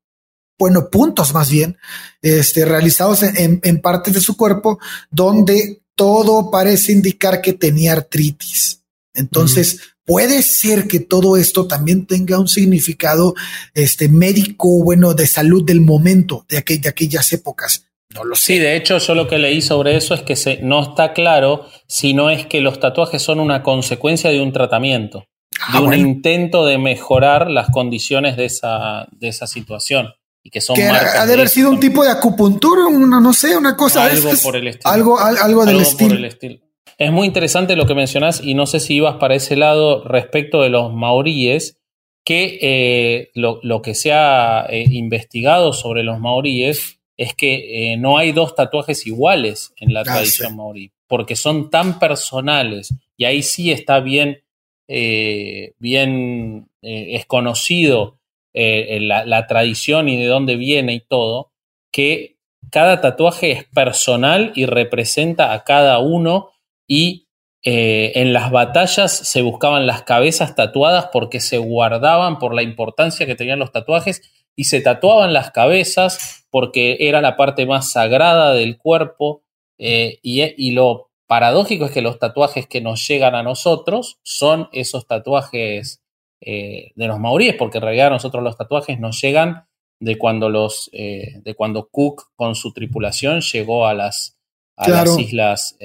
Bueno, puntos más bien, este, realizados en, en, partes de su cuerpo donde todo parece indicar que tenía artritis. Entonces, puede ser que todo esto también tenga un significado este, médico, bueno, de salud del momento, de, de aquellas épocas. No lo sé. Sí, de hecho, yo lo que leí sobre eso es que se, no está claro si no es que los tatuajes son una consecuencia de un tratamiento, ah, de un intento de mejorar las condiciones de esa, de esa situación. Y que son ha de haber sido un tipo de acupuntura, una, no sé, una cosa. Algo por el estilo. Algo, algo, del estilo. Es muy interesante lo que mencionás y no sé si ibas para ese lado respecto de los maoríes, que eh, lo, que se ha eh, investigado sobre los maoríes es que eh, no hay dos tatuajes iguales en la ah, tradición maorí, porque son tan personales y ahí sí está bien, bien es conocido la, la tradición y de dónde viene y todo, que cada tatuaje es personal y representa a cada uno y eh, en las batallas se buscaban las cabezas tatuadas porque se guardaban por la importancia que tenían los tatuajes y se tatuaban las cabezas porque era la parte más sagrada del cuerpo eh, y, lo paradójico es que los tatuajes que nos llegan a nosotros son esos tatuajes eh, de los maoríes porque en realidad a nosotros los tatuajes nos llegan de cuando los de cuando Cook con su tripulación llegó a las, a las islas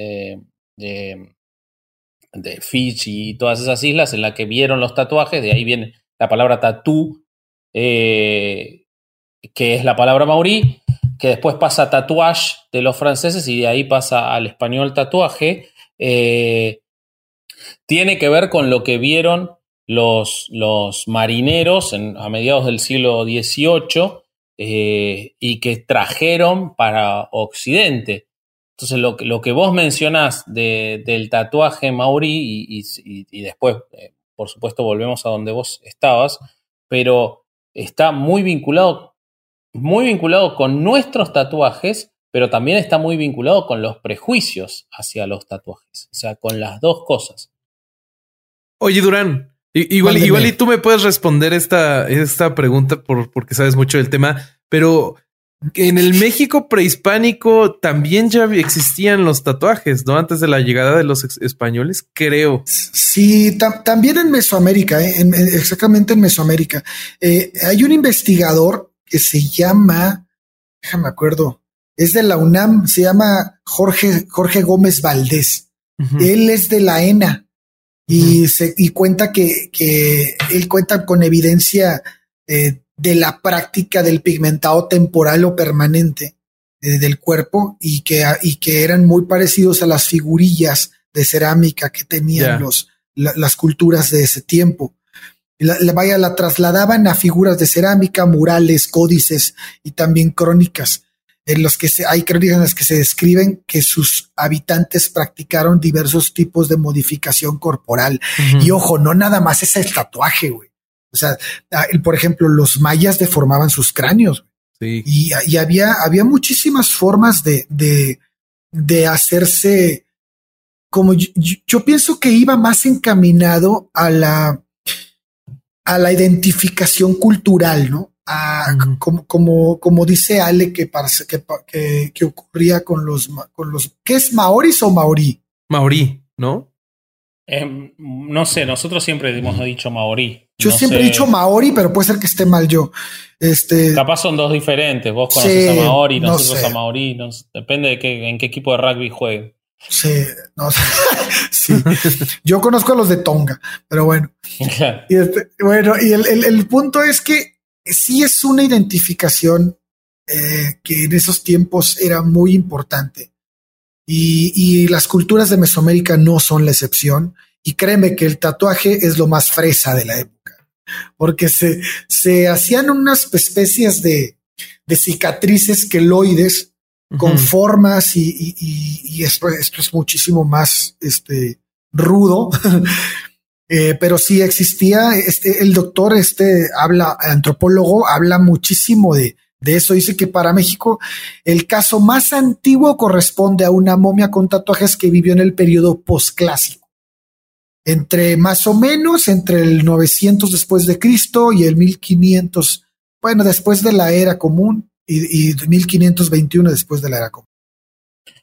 de, de Fiji y todas esas islas en las que vieron los tatuajes, de ahí viene la palabra tatú, eh, que es la palabra maurí, que después pasa a tatuage de los franceses y de ahí pasa al español tatuaje, eh, tiene que ver con lo que vieron los, los marineros a mediados del siglo XVIII eh, y que trajeron para Occidente. Entonces, lo, lo que vos mencionás del tatuaje maorí, y, después, eh, por supuesto, volvemos a donde vos estabas, pero está muy vinculado, muy vinculado con nuestros tatuajes, pero también está muy vinculado con los prejuicios hacia los tatuajes, o sea, con las dos cosas. Oye, Durán, igual, igual y tú me puedes responder esta, esta pregunta por, porque sabes mucho del tema, pero en el México prehispánico también ya existían los tatuajes, ¿no? Antes de la llegada de los españoles, creo. Sí, también en Mesoamérica, ¿eh? exactamente en Mesoamérica. Eh, hay un investigador que se llama, déjame acuerdo, es de la UNAM, se llama Jorge, Jorge Gómez Valdés. Él es de la ENA y, se, y cuenta que, que él cuenta con evidencia eh, de la práctica del pigmentado temporal o permanente eh, del cuerpo y que, y que eran muy parecidos a las figurillas de cerámica que tenían los, las culturas de ese tiempo. La, vaya, la trasladaban a figuras de cerámica, murales, códices y también crónicas, en los que se, hay crónicas en las que se describen que sus habitantes practicaron diversos tipos de modificación corporal. Y ojo, no nada más es el tatuaje, güey. O sea, ah, por ejemplo, los mayas deformaban sus cráneos. Y, había, había muchísimas formas de, de, de hacerse como yo, pienso que iba más encaminado a la, a la identificación cultural, ¿no? como, como, como dice Ale que, que, que, ocurría con los, con los, ¿qué es maoris o maorí? Maorí, ¿no? Em, no sé, nosotros siempre hemos dicho maorí. Yo siempre he dicho Maori, pero puede ser que esté mal yo. Este, Capaz son dos diferentes. Vos conoces a Maori, nosotros a Maori. depende de qué, en qué equipo de rugby juegue. Sí, no, sí. Yo conozco a los de Tonga, pero bueno. y este, bueno, y el, el, punto es que sí es una identificación eh, que en esos tiempos era muy importante. Y, y las culturas de Mesoamérica no son la excepción. Y créeme que el tatuaje es lo más fresa de la época porque se, se hacían unas especies de, de cicatrices queloides con formas y, y, esto, esto, es muchísimo más este, rudo. eh, pero sí existía, este, el doctor, este habla, antropólogo, habla muchísimo de, de eso. Dice que para México el caso más antiguo corresponde a una momia con tatuajes que vivió en el periodo postclásico entre más o menos entre el 900 después de Cristo y el 1500, bueno, después de la era común y, y 1521 después de la era común.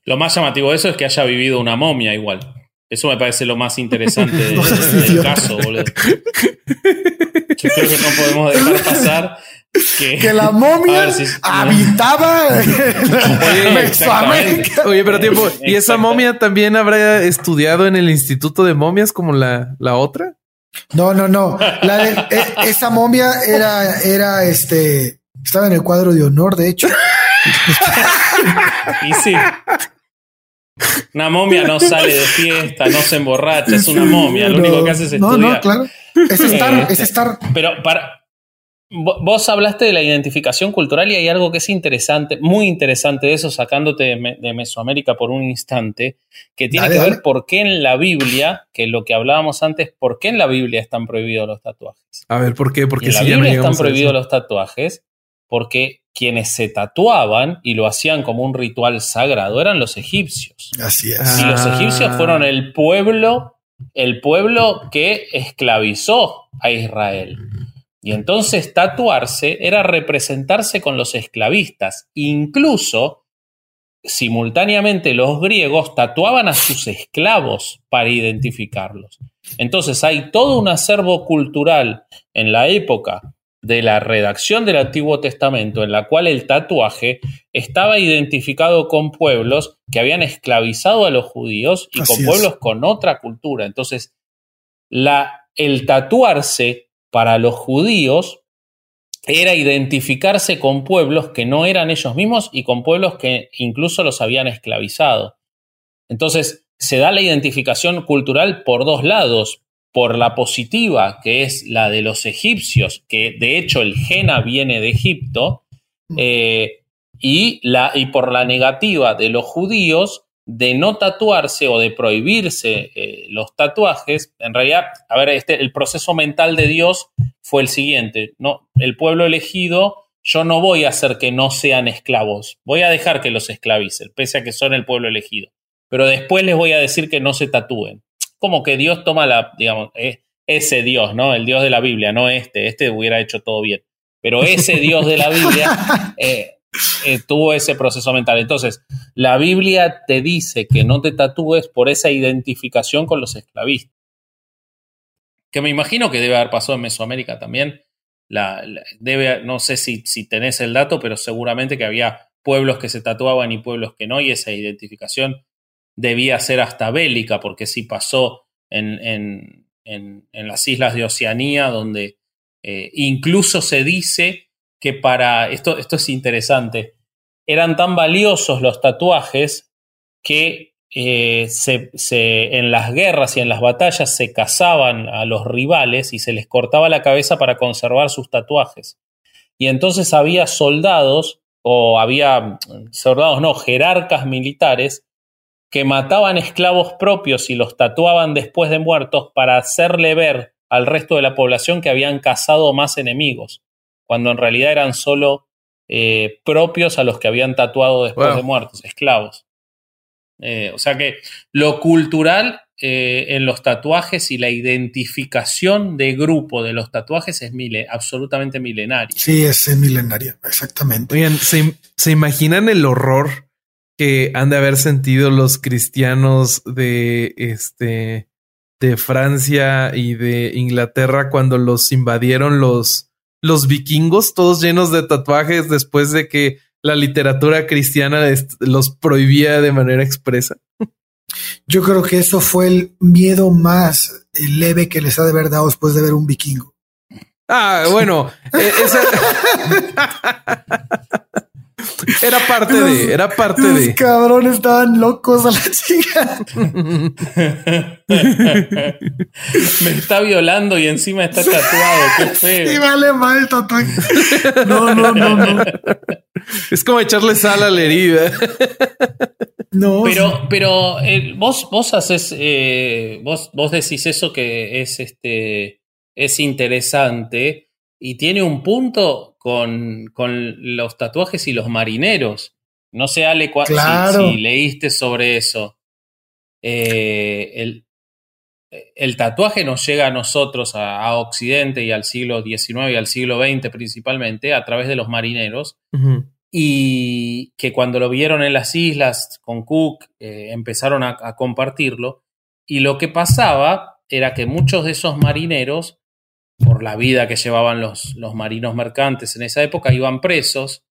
Lo más llamativo de eso es que haya vivido una momia igual. Eso me parece lo más interesante del caso, boludo. Yo creo que no podemos dejar pasar que, la momia habitaba oye, oye, pero tiempo, ¿y esa momia también habrá estudiado en el Instituto de Momias como la, la otra? No, no, no. La e, esa momia era, era este, estaba en el cuadro de honor, de hecho. y sí. Una momia no sale de fiesta, no se emborracha, es una momia. Lo único que hace es estudiar. No, no, claro. Es estar, es este, estar. Pero para, Vos hablaste de la identificación cultural y hay algo que es interesante, muy interesante de eso, sacándote de, Mesoamérica por un instante, que tiene que ver por qué en la Biblia, que lo que hablábamos antes, por qué en la Biblia están prohibidos los tatuajes. A ver, ¿por qué? Porque en la Biblia están prohibidos los tatuajes porque quienes se tatuaban y lo hacían como un ritual sagrado eran los egipcios. Así es. Y los egipcios fueron el pueblo, el pueblo que esclavizó a Israel. Y entonces tatuarse era representarse con los esclavistas. Incluso, simultáneamente, los griegos tatuaban a sus esclavos para identificarlos. Entonces hay todo un acervo cultural en la época de la redacción del Antiguo Testamento en la cual el tatuaje estaba identificado con pueblos que habían esclavizado a los judíos y con pueblos con otra cultura. Entonces, la, el tatuarse para los judíos era identificarse con pueblos que no eran ellos mismos y con pueblos que incluso los habían esclavizado. Entonces, se da la identificación cultural por dos lados, por la positiva, que es la de los egipcios, que de hecho el Jena viene de Egipto, mm. eh, y, la, y por la negativa de los judíos, de no tatuarse o de prohibirse eh, los tatuajes, en realidad, a ver, este, el proceso mental de Dios fue el siguiente, ¿no? El pueblo elegido, yo no voy a hacer que no sean esclavos, voy a dejar que los esclavicen, pese a que son el pueblo elegido, pero después les voy a decir que no se tatúen. Como que Dios toma la, digamos, eh, ese Dios, ¿no? El Dios de la Biblia, no este, este hubiera hecho todo bien. Pero ese Dios de la Biblia eh, eh, tuvo ese proceso mental. Entonces, la Biblia te dice que no te tatúes por esa identificación con los esclavistas. Que me imagino que debe haber pasado en Mesoamérica también. La, debe, no sé si, si tenés el dato, pero seguramente que había pueblos que se tatuaban y pueblos que no, y esa identificación debía ser hasta bélica, porque sí pasó en, en, en, las islas de Oceanía, donde eh, incluso se dice que para, esto, esto es interesante, eran tan valiosos los tatuajes que eh, se, en las guerras y en las batallas se cazaban a los rivales y se les cortaba la cabeza para conservar sus tatuajes. Y entonces había soldados, o había soldados, no, jerarcas militares, que mataban esclavos propios y los tatuaban después de muertos para hacerle ver al resto de la población que habían cazado más enemigos, cuando en realidad eran solo eh, propios a los que habían tatuado después de muertos, esclavos. Eh, o sea que lo cultural eh, en los tatuajes y la identificación de grupo de los tatuajes es absolutamente milenario. Sí, es milenario, exactamente. Oigan, ¿se imaginan el horror que han de haber sentido los cristianos de este de Francia y de Inglaterra cuando los invadieron los los vikingos, todos llenos de tatuajes después de que la literatura cristiana los prohibía de manera expresa. Yo creo que eso fue el miedo más leve que les ha de haber dado después de ver un vikingo. Ah, bueno, e-, esa... Era parte de, era parte los de. cabrones estaban locos a la chica. Me está violando y encima está tatuado. Qué feo. Sí, vale mal tatuaje. No, no, no, no. Es como echarle sal a la herida. No. Pero, pero eh, vos, vos haces, eh, vos, vos decís eso que es este, es interesante y tiene un punto con, los tatuajes y los marineros. No sé, Ale, si, leíste sobre eso. Eh, el, el, tatuaje nos llega a nosotros, a, Occidente y al siglo XIX y al siglo XX principalmente, a través de los marineros. Y que cuando lo vieron en las islas con Cook, eh, empezaron a, a compartirlo. Y lo que pasaba era que muchos de esos marineros por la vida que llevaban los, los marinos mercantes en esa época, iban presos.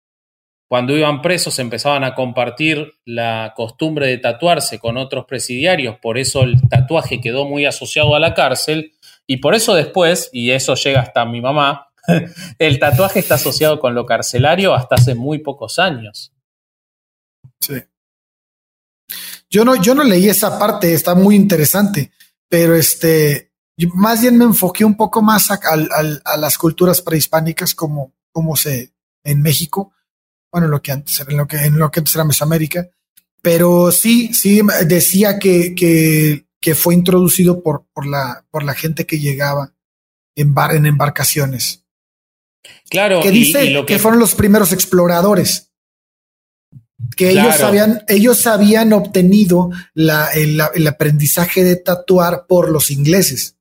Cuando iban presos empezaban a compartir la costumbre de tatuarse con otros presidiarios, por eso el tatuaje quedó muy asociado a la cárcel y por eso después, y eso llega hasta mi mamá, el tatuaje está asociado con lo carcelario hasta hace muy pocos años. Sí. Yo no, yo no leí esa parte, está muy interesante, pero este, más bien me enfoqué un poco más a, las culturas prehispánicas como, como se en México, bueno, lo que antes era, en lo que, en lo que antes era Mesoamérica, pero sí, sí decía que, que, que fue introducido por, por, la, por la gente que llegaba en, bar, en embarcaciones. Claro, que dice lo que... fueron los primeros exploradores que ellos habían, ellos habían obtenido la, el, aprendizaje de tatuar por los ingleses.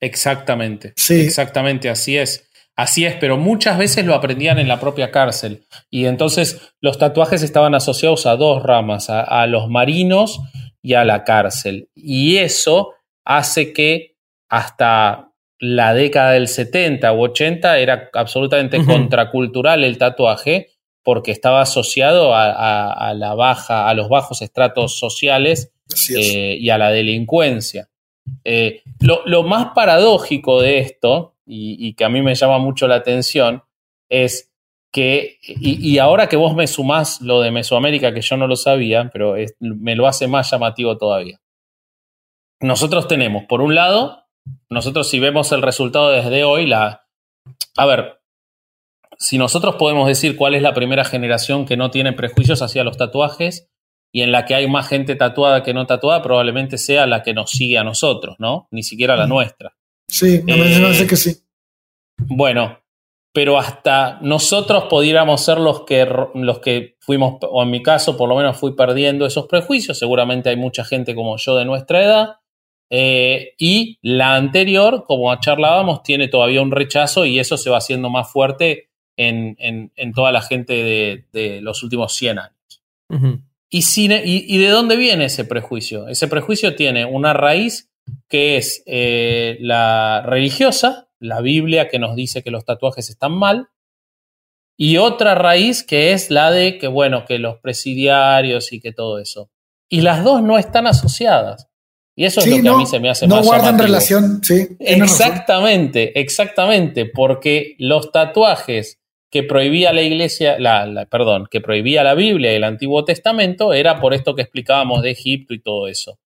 Exactamente. Sí. Exactamente, así es. Así es, pero muchas veces lo aprendían en la propia cárcel. Y entonces los tatuajes estaban asociados a dos ramas, a, los marinos y a la cárcel. Y eso hace que hasta la década del 70 u 80 era absolutamente contracultural el tatuaje porque estaba asociado a, la baja, a los bajos estratos sociales eh, y a la delincuencia. Eh, lo, más paradójico de esto, y, que a mí me llama mucho la atención, es que, y, ahora que vos me sumás lo de Mesoamérica, que yo no lo sabía, pero me lo hace más llamativo todavía. Nosotros tenemos, por un lado, nosotros si vemos el resultado desde hoy, la... A ver, si nosotros podemos decir cuál es la primera generación que no tiene prejuicios hacia los tatuajes, y en la que hay más gente tatuada que no tatuada, probablemente sea la que nos sigue a nosotros, ¿no? Ni siquiera la nuestra. Sí, me parece eh, que sí. Bueno, pero hasta nosotros pudiéramos ser los que, los que fuimos, o en mi caso por lo menos fui perdiendo esos prejuicios, seguramente hay mucha gente como yo de nuestra edad, Eh, y la anterior, como charlábamos, tiene todavía un rechazo y eso se va haciendo más fuerte en, toda la gente de, los últimos 100 años. Y, y, de dónde viene ese prejuicio? Ese prejuicio tiene una raíz que es eh, la religiosa, la Biblia que nos dice que los tatuajes están mal, y otra raíz que es la de que, bueno, que los presidiarios y que todo eso. Y las dos no están asociadas. Y eso es lo que a mí se me hace no guardan relación, sí. Exactamente, exactamente, porque los tatuajes que prohibía la iglesia, la, perdón, que prohibía la Biblia y el Antiguo Testamento era por esto que explicábamos de Egipto y todo eso.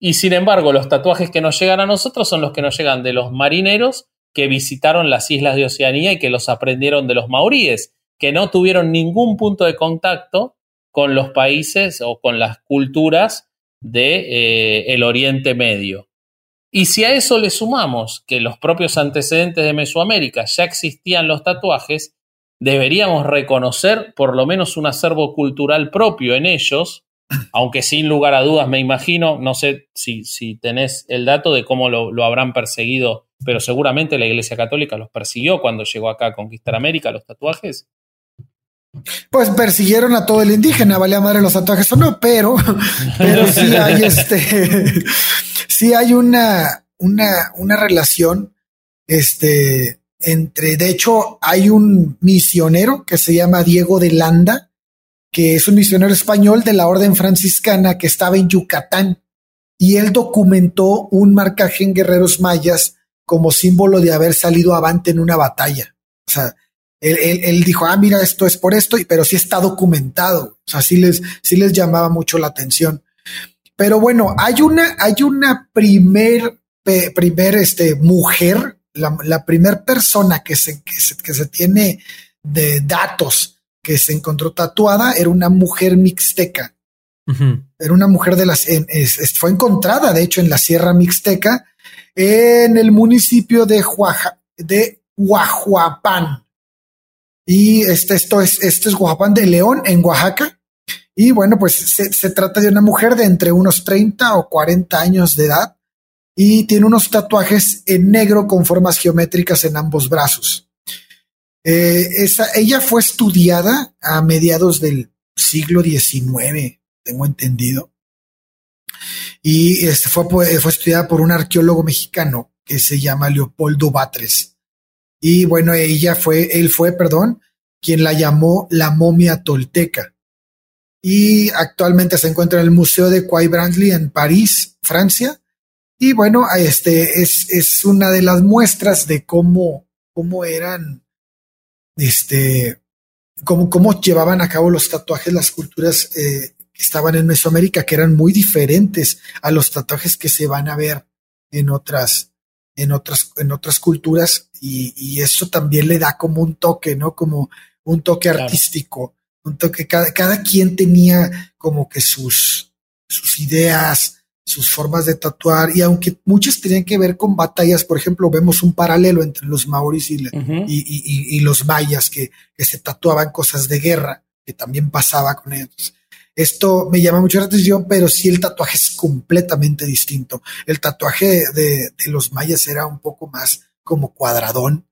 Y sin embargo, los tatuajes que nos llegan a nosotros son los que nos llegan de los marineros que visitaron las islas de Oceanía y que los aprendieron de los maoríes, que no tuvieron ningún punto de contacto con los países o con las culturas de eh, Oriente Medio. Y si a eso le sumamos que los propios antecedentes de Mesoamérica ya existían los tatuajes, deberíamos reconocer por lo menos un acervo cultural propio en ellos, aunque sin lugar a dudas me imagino, no sé si, si tenés el dato de cómo lo, lo, habrán perseguido, pero seguramente la Iglesia Católica los persiguió cuando llegó acá a conquistar América, los tatuajes. Pues persiguieron a todo el indígena, valía madre los tatuajes o no, pero, pero sí hay este, sí hay una, una, una relación, este, entre, de hecho, hay un misionero que se llama Diego de Landa, que es un misionero español de la orden franciscana que estaba en Yucatán y él documentó un marcaje en guerreros mayas como símbolo de haber salido avante en una batalla. O sea, él, dijo, ah, mira, esto es por esto, pero sí está documentado. O sea, sí les, sí les llamaba mucho la atención. Pero bueno, hay una, hay una primer, primer este, mujer, la, la primer persona que se, que se, que se tiene de datos que se encontró tatuada era una mujer mixteca. Era una mujer de las, fue encontrada, de hecho, en la Sierra Mixteca, en el municipio de, Huaja, de Huajuapán. Y este, esto es, este es Guajapán de León, en Oaxaca. Y bueno, pues se, trata de una mujer de entre unos 30 o 40 años de edad y tiene unos tatuajes en negro con formas geométricas en ambos brazos. Eh, esa, ella fue estudiada a mediados del siglo XIX, tengo entendido. Y este fue, fue estudiada por un arqueólogo mexicano que se llama Leopoldo Batres. Y bueno, ella fue, él fue, perdón, quien la llamó la momia tolteca. Y actualmente se encuentra en el Museo de Quai Branly en París, Francia. Y bueno, este es, es una de las muestras de cómo, cómo eran, este, cómo, cómo llevaban a cabo los tatuajes las culturas eh, que estaban en Mesoamérica, que eran muy diferentes a los tatuajes que se van a ver en otras, en otras, en otras culturas y, eso también le da como un toque, ¿no? Como un toque artístico, un toque, cada, cada quien tenía como que sus, sus ideas, sus formas de tatuar y aunque muchas tenían que ver con batallas, por ejemplo, vemos un paralelo entre los maoris y, y, los mayas que, que, se tatuaban cosas de guerra, que también pasaba con ellos. Esto me llama mucho la atención, pero sí el tatuaje es completamente distinto. El tatuaje de, los mayas era un poco más como cuadradón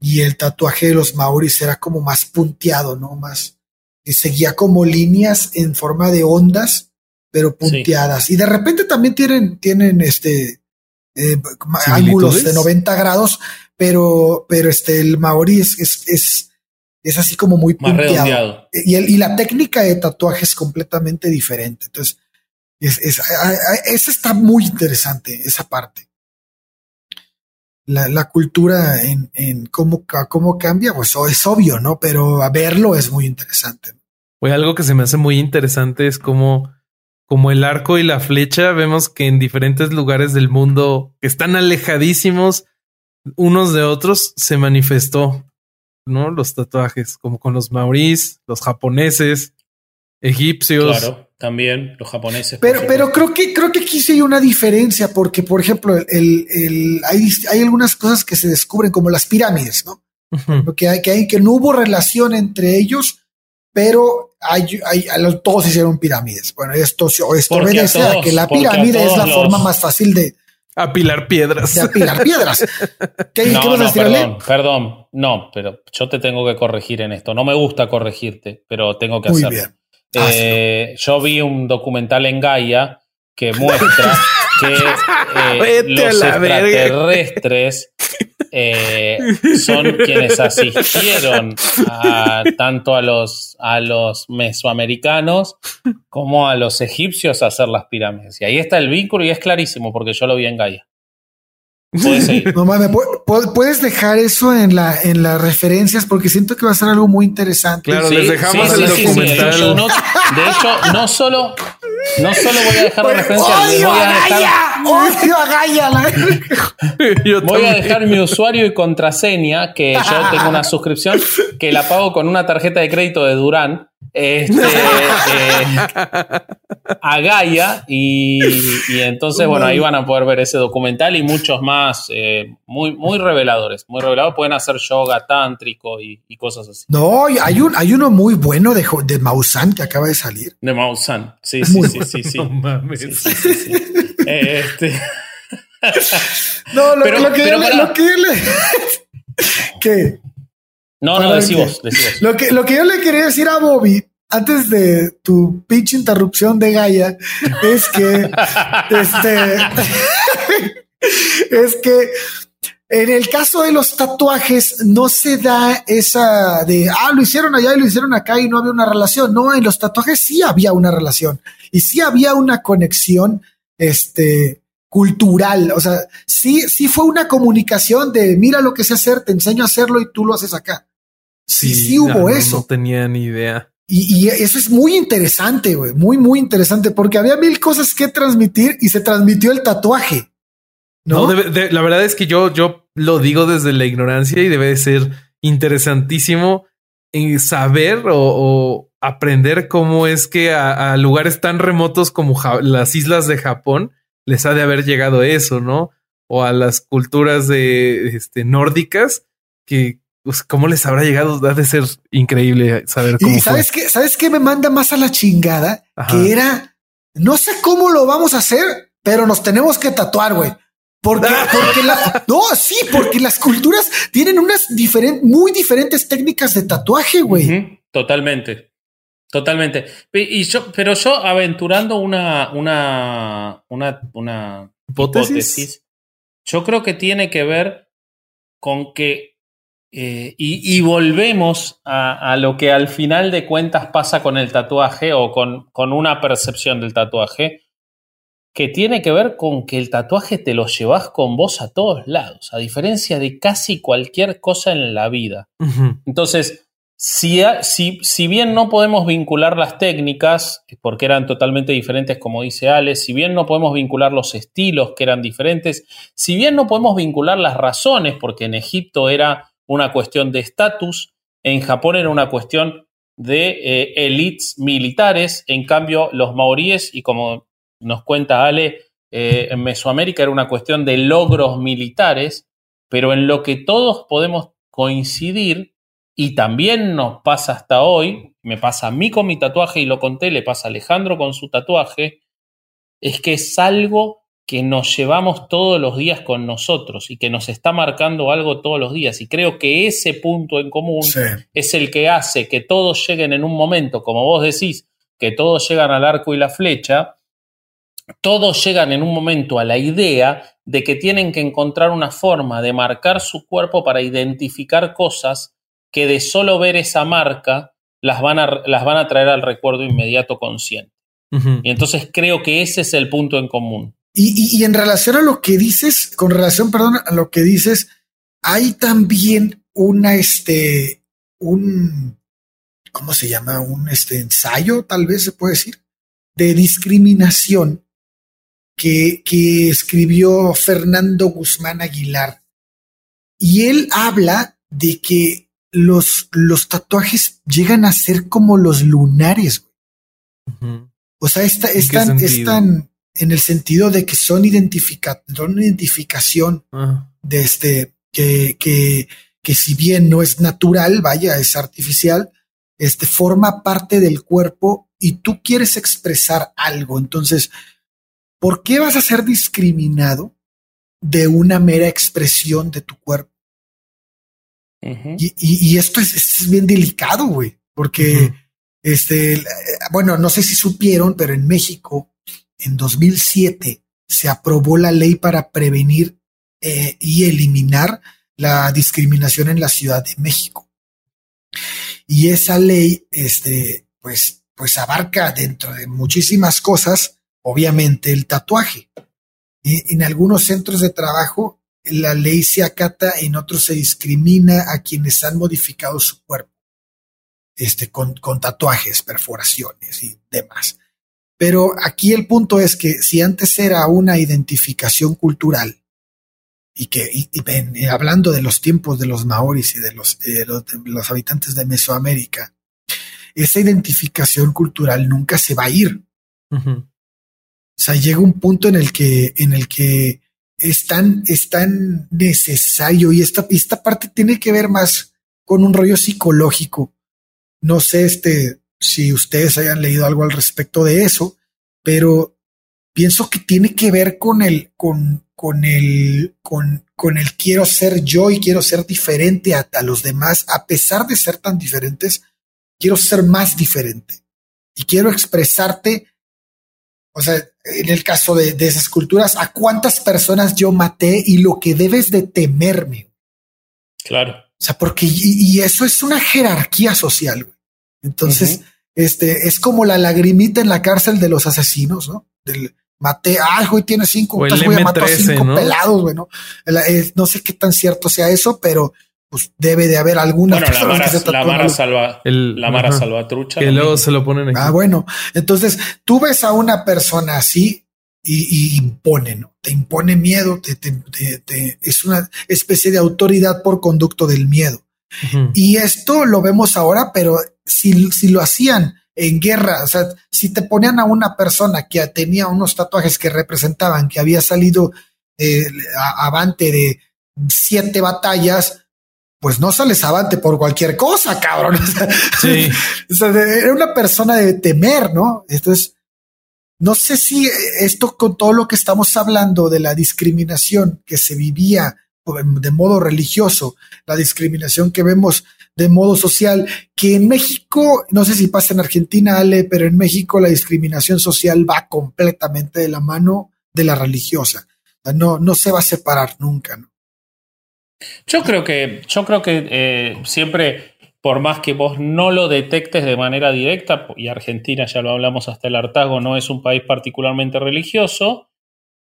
y el tatuaje de los maoris era como más punteado, ¿no? Más que seguía como líneas en forma de ondas, pero punteadas. Y de repente también tienen, tienen este eh, ángulos de 90 grados, pero, pero este el maorí es, es es así como muy punteado. Y, el, y la técnica de tatuaje es completamente diferente. Entonces, es, esa está muy interesante, esa parte. La, la cultura en, en cómo, cómo cambia, pues es obvio, ¿no? Pero a verlo es muy interesante. Pues algo que se me hace muy interesante es como, como el arco y la flecha, vemos que en diferentes lugares del mundo que están alejadísimos unos de otros se manifestó ¿no? Los tatuajes, como con los maoríes, los japoneses, egipcios. Claro, también los japoneses. Pero, pero creo que creo que aquí sí hay una diferencia, porque, por ejemplo, el, el, hay, hay algunas cosas que se descubren, como las pirámides, ¿no? Lo que hay, que hay, que no hubo relación entre ellos, pero hay, hay, todos hicieron pirámides. Bueno, esto, esto obedece a, que la pirámide es la forma más fácil de apilar piedras. De apilar piedras. ¿Qué, no, no, perdón, perdón, no, pero yo te tengo que corregir en esto. No me gusta corregirte, pero tengo que Muy hacerlo. Bien. Eh, yo vi un documental en Gaia que muestra que eh, los extraterrestres eh, son quienes asistieron tanto a los, a los mesoamericanos como a los egipcios a hacer las pirámides. Y ahí está el vínculo y es clarísimo porque yo lo vi en Gaia. Puedes dejar eso en, la, en las referencias porque siento que va a ser algo muy interesante. Claro, les dejamos el documental. de, hecho, no solo, no solo voy a dejar la referencia, voy a dejar. voy a dejar mi usuario y contraseña, que yo tengo una suscripción que la pago con una tarjeta de crédito de Durán este, eh, a Gaia y, entonces, bueno, ahí van a poder ver ese documental y muchos más eh, muy, muy reveladores, muy reveladores. Pueden hacer yoga tántrico y, cosas así. No, hay, un, hay uno muy bueno de, de Mausan que acaba de salir. De Mausan, sí, sí, sí, sí, sí, Este... no, lo, pero, lo que, pero lo que le... ¿Qué? No, no, decimos, Lo que, lo que yo le quería decir a Bobby antes de tu pinche interrupción de Gaia es que este es que en el caso de los tatuajes no se da esa de ah lo hicieron allá y lo hicieron acá y no había una relación. No, en los tatuajes sí había una relación y sí había una conexión este cultural. O sea, sí, sí fue una comunicación de mira lo que sé hacer, te enseño a hacerlo y tú lo haces acá. Sí, sí, hubo eso. No tenía ni idea. Y, eso es muy interesante, güey, muy, muy interesante, porque había mil cosas que transmitir y se transmitió el tatuaje. No, la verdad es que yo, yo lo digo desde la ignorancia y debe de ser interesantísimo en saber o, aprender cómo es que a, lugares tan remotos como las islas de Japón les ha de haber llegado eso, ¿no? O a las culturas de este, nórdicas que pues, ¿cómo les habrá llegado? Ha de ser increíble saber cómo. Y sabes qué, sabes qué me manda más a la chingada que era no sé cómo lo vamos a hacer, pero nos tenemos que tatuar, güey. Porque, porque la, no, sí, porque las culturas tienen unas diferentes, muy diferentes técnicas de tatuaje, güey. Totalmente. Totalmente. Y yo, pero yo aventurando una, una, una, una hipótesis, yo creo que tiene que ver con que eh, y, volvemos a, lo que al final de cuentas pasa con el tatuaje o con, con, una percepción del tatuaje, que tiene que ver con que el tatuaje te lo llevas con vos a todos lados, a diferencia de casi cualquier cosa en la vida. Entonces, si, si, si, bien no podemos vincular las técnicas, porque eran totalmente diferentes, como dice Ale, si bien no podemos vincular los estilos, que eran diferentes, si bien no podemos vincular las razones, porque en Egipto era una cuestión de estatus, en Japón era una cuestión de eh, elites militares, en cambio los maoríes, y como nos cuenta Ale, eh, en Mesoamérica era una cuestión de logros militares, pero en lo que todos podemos coincidir, y también nos pasa hasta hoy, me pasa a mí con mi tatuaje y lo conté, le pasa a Alejandro con su tatuaje, es que es algo que nos llevamos todos los días con nosotros y que nos está marcando algo todos los días. Y creo que ese punto en común es el que hace que todos lleguen en un momento, como vos decís, que todos llegan al arco y la flecha, todos llegan en un momento a la idea de que tienen que encontrar una forma de marcar su cuerpo para identificar cosas que de solo ver esa marca las van a, las van a traer al recuerdo inmediato consciente. Y entonces creo que ese es el punto en común. Y, en relación a lo que dices, con relación, perdón, a lo que dices, hay también una, este, un, ¿cómo se llama? Un este, ensayo, tal vez se puede decir, de discriminación que, que escribió Fernando Guzmán Aguilar. Y él habla de que los, los tatuajes llegan a ser como los lunares. O sea, están, están, en el sentido de que son, identifica son identificación de este, que, que, que si bien no es natural, vaya, es artificial, este, forma parte del cuerpo y tú quieres expresar algo. Entonces, ¿por qué vas a ser discriminado de una mera expresión de tu cuerpo? y, esto es, bien delicado, güey, porque, este, bueno, no sé si supieron, pero en México, en 2007, se aprobó la ley para prevenir eh, y eliminar la discriminación en la Ciudad de México. Y esa ley, este, pues, pues abarca dentro de muchísimas cosas, obviamente el tatuaje. En algunos centros de trabajo la ley se acata, en otros se discrimina a quienes han modificado su cuerpo, este, con, con tatuajes, perforaciones y demás. Pero aquí el punto es que si antes era una identificación cultural, y que y, hablando de los tiempos de los maoris y de los, de los, habitantes de Mesoamérica, esa identificación cultural nunca se va a ir. O sea, llega un punto en el que, en el que es tan, es tan necesario y esta, esta parte tiene que ver más con un rollo psicológico. No sé este, si ustedes hayan leído algo al respecto de eso, pero pienso que tiene que ver con el, con, con el, con, con el quiero ser yo y quiero ser diferente a, los demás, a pesar de ser tan diferentes, quiero ser más diferente y quiero expresarte. O sea, en el caso de, esas culturas, a cuántas personas yo maté y lo que debes de temerme. Claro. O sea, porque y, eso es una jerarquía social. Entonces, este es como la lagrimita en la cárcel de los asesinos, ¿no? Del, maté algo y tiene cinco, voy a matar cinco ¿no? pelados, bueno, eh, no sé qué tan cierto sea eso, pero pues debe de haber alguna bueno, la Mara, la Mara salva la Mara salvatrucha que luego se lo ponen aquí. ah bueno entonces tú ves a una persona así y, impone no te impone miedo te, te, es una especie de autoridad por conducto del miedo. Y esto lo vemos ahora pero si, si lo hacían en guerra. O sea, si te ponían a una persona que tenía unos tatuajes que representaban que había salido eh, avante de siete batallas, pues no sales avante por cualquier cosa, cabrón. sí. o sea, era una persona de temer, ¿no? Entonces, no sé si esto con todo lo que estamos hablando de la discriminación que se vivía de modo religioso, la discriminación que vemos de modo social, que en México, no sé si pasa en Argentina, Ale, pero en México la discriminación social va completamente de la mano de la religiosa. no, no se va a separar nunca. Yo creo que, yo creo que eh, siempre, por más que vos no lo detectes de manera directa, y Argentina, ya lo hablamos hasta el hartazgo, no es un país particularmente religioso,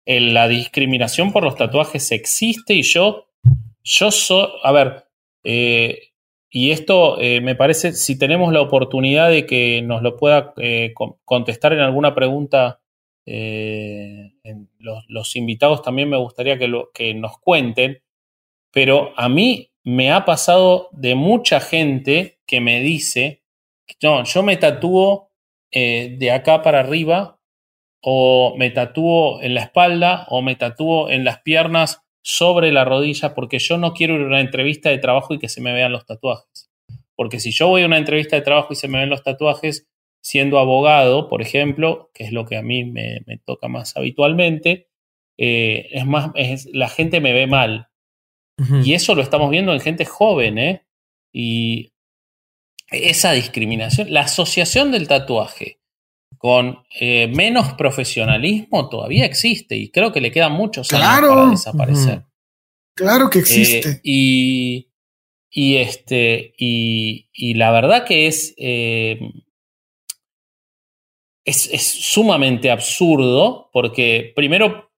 la discriminación por los tatuajes existe y yo, yo soy, a ver, eh, y esto eh, me parece, si tenemos la oportunidad de que nos lo pueda eh, contestar en alguna pregunta, eh, los, invitados también me gustaría que, lo, que nos cuenten, pero a mí me ha pasado de mucha gente que me dice, no, yo me tatúo de acá para arriba, o me tatúo en la espalda, o me tatúo en las piernas sobre la rodilla porque yo no quiero ir a una entrevista de trabajo y que se me vean los tatuajes. Porque si yo voy a una entrevista de trabajo y se me ven los tatuajes, siendo abogado, por ejemplo, que es lo que a mí me, toca más habitualmente, eh, es más, la gente me ve mal. Y eso lo estamos viendo en gente joven, ¿eh? Y esa discriminación, la asociación del tatuaje con eh, menos profesionalismo todavía existe y creo que le quedan muchos años para desaparecer. Claro que existe. Eh, y, y, este, y, y, la verdad que es, eh, es, es, sumamente absurdo porque, primero,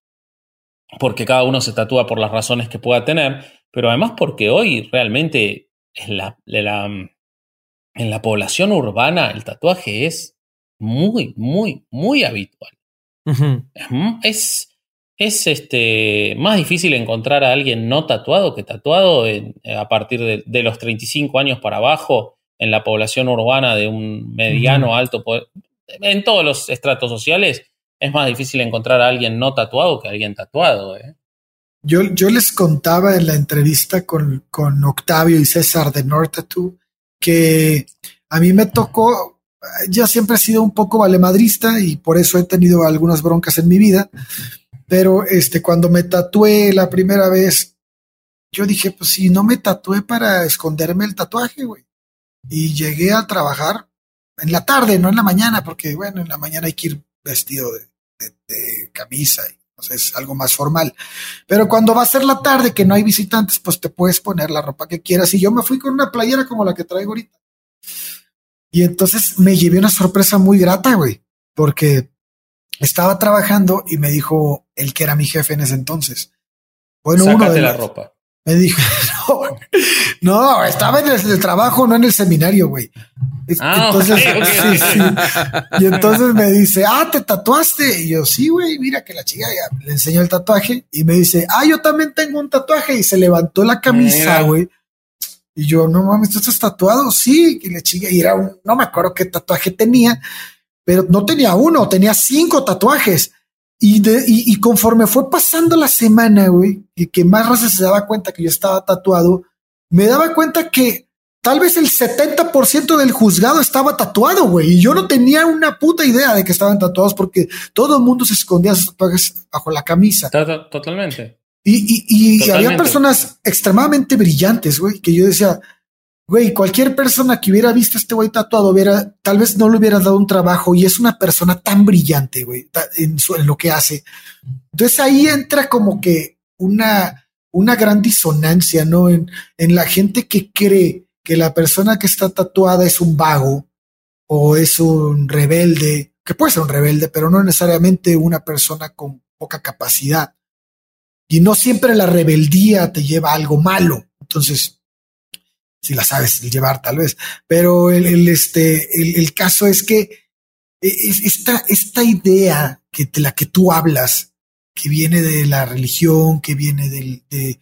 porque cada uno se tatúa por las razones que pueda tener, pero además porque hoy realmente en la, en la población urbana el tatuaje es muy, muy, muy habitual. es, es, este, más difícil encontrar a alguien no tatuado que tatuado a partir de, los 35 años para abajo en la población urbana de un mediano, alto poder. En todos los estratos sociales es más difícil encontrar a alguien no tatuado que a alguien tatuado. ¿eh? Yo, yo les contaba en la entrevista con, con Octavio y César de North Tattoo que A mí me tocó, ya siempre he sido un poco valemadrista y por eso he tenido algunas broncas en mi vida. Pero este, cuando me tatué la primera vez, yo dije, pues si no me tatué para esconderme el tatuaje, güey. Y llegué a trabajar en la tarde, no en la mañana, porque bueno, en la mañana hay que ir vestido de, camisa y es algo más formal. Pero cuando va a ser la tarde, que no hay visitantes, pues te puedes poner la ropa que quieras. Y yo me fui con una playera como la que traigo ahorita. Y entonces me llevé una sorpresa muy grata, güey, porque estaba trabajando y me dijo el que era mi jefe en ese entonces. Bueno, uno de la ropa. Me dijo, no, estaba en el, trabajo, no en el seminario, güey. Ah, entonces, sí, sí. Y entonces me dice, ah, te tatuaste. Y yo, sí, güey, mira que la chica ya le enseñó el tatuaje y me dice, ah, yo también tengo un tatuaje. Y se levantó la camisa, güey. Y yo, no mames, ¿tú estás tatuado? Sí. Y le chica, y era un, no me acuerdo qué tatuaje tenía, pero no tenía uno, tenía cinco tatuajes. Y, de, y, conforme fue pasando la semana, güey, y que más veces se daba cuenta que yo estaba tatuado, me daba cuenta que tal vez el 70% del juzgado estaba tatuado, güey. Y yo no tenía una puta idea de que estaban tatuados porque todo el mundo se escondía sus tatuajes bajo la camisa. Totalmente. Y, y, y había personas extremadamente brillantes, güey, que yo decía, güey, cualquier persona que hubiera visto a este güey tatuado, hubiera, tal vez no le hubiera dado un trabajo y es una persona tan brillante, güey, en, lo que hace. Entonces ahí entra como que una, una gran disonancia, ¿no? En, en la gente que cree que la persona que está tatuada es un vago o es un rebelde, que puede ser un rebelde, pero no necesariamente una persona con poca capacidad. Y no siempre la rebeldía te lleva a algo malo. Entonces, si la sabes llevar tal vez, pero el, este, el, caso es que esta, esta idea que de la que tú hablas, que viene de la religión, que viene de, de,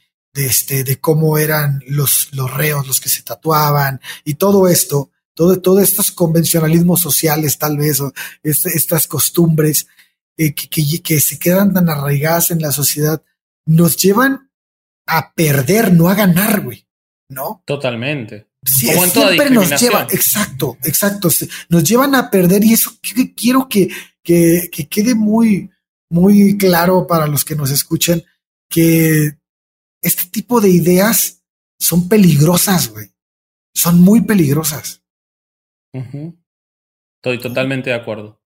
este, de cómo eran los, los reos, los que se tatuaban y todo esto, todo, todos estos convencionalismos sociales tal vez, o este, estas costumbres eh, que, que se quedan tan arraigadas en la sociedad, nos llevan a perder, no a ganar, güey. ¿no? Totalmente. siempre nos lleva, exacto, exacto, nos llevan a perder y eso quiero que, que, quede muy, muy claro para los que nos escuchan, que este tipo de ideas son peligrosas, güey. Son muy peligrosas. Estoy totalmente de acuerdo.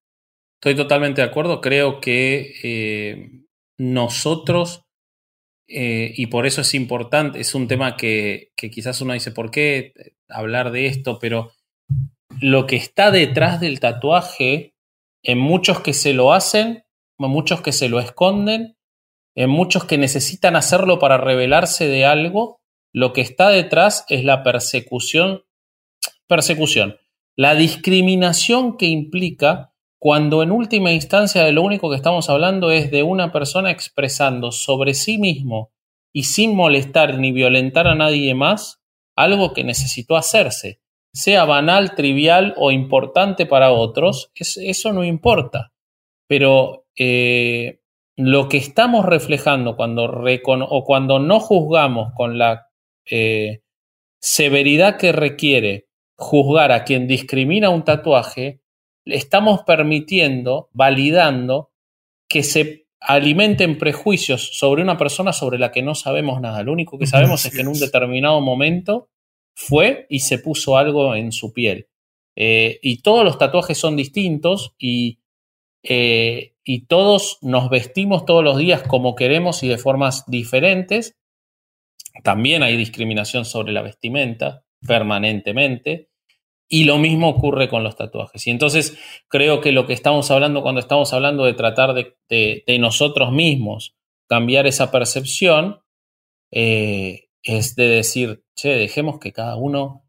Estoy totalmente de acuerdo. Creo que eh, nosotros eh, y por eso es importante, es un tema que, quizás uno dice, ¿por qué hablar de esto? Pero lo que está detrás del tatuaje, en muchos que se lo hacen, en muchos que se lo esconden, en muchos que necesitan hacerlo para revelarse de algo, lo que está detrás es la persecución, persecución, la discriminación que implica cuando en última instancia de lo único que estamos hablando es de una persona expresando sobre sí mismo y sin molestar ni violentar a nadie más algo que necesitó hacerse, sea banal, trivial o importante para otros, eso no importa. Pero eh, lo que estamos reflejando cuando o cuando no juzgamos con la eh, severidad que requiere juzgar a quien discrimina un tatuaje, estamos permitiendo, validando que se alimenten prejuicios sobre una persona sobre la que no sabemos nada. Lo único que sabemos es que en un determinado momento fue y se puso algo en su piel. Eh, y todos los tatuajes son distintos y, eh, y todos nos vestimos todos los días como queremos y de formas diferentes. También hay discriminación sobre la vestimenta permanentemente. Y lo mismo ocurre con los tatuajes. Y entonces creo que lo que estamos hablando cuando estamos hablando de tratar de, nosotros mismos cambiar esa percepción, eh, es de decir, che, dejemos que cada uno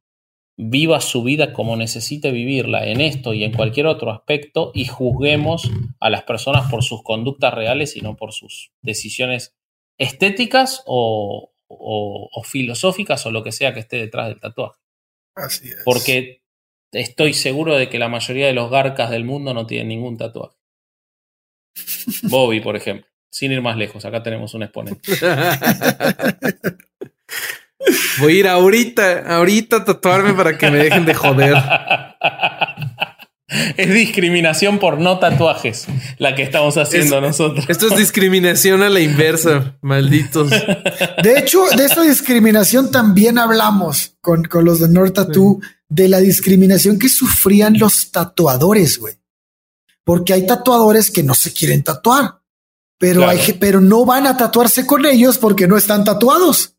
viva su vida como necesite vivirla en esto y en cualquier otro aspecto y juzguemos a las personas por sus conductas reales y no por sus decisiones estéticas o, o filosóficas o lo que sea que esté detrás del tatuaje. Así es. Porque estoy seguro de que la mayoría de los garcas del mundo no tienen ningún tatuaje. Bobby, por ejemplo. Sin ir más lejos, acá tenemos un exponente. Voy a ir ahorita, ahorita a tatuarme para que me dejen de joder. Es discriminación por no tatuajes la que estamos haciendo nosotros. Esto es discriminación a la inversa, malditos. De hecho, de esta discriminación también hablamos con, con los de North Tattoo de la discriminación que sufrían los tatuadores, güey. Porque hay tatuadores que no se quieren tatuar, pero hay, pero no van a tatuarse con ellos porque no están tatuados.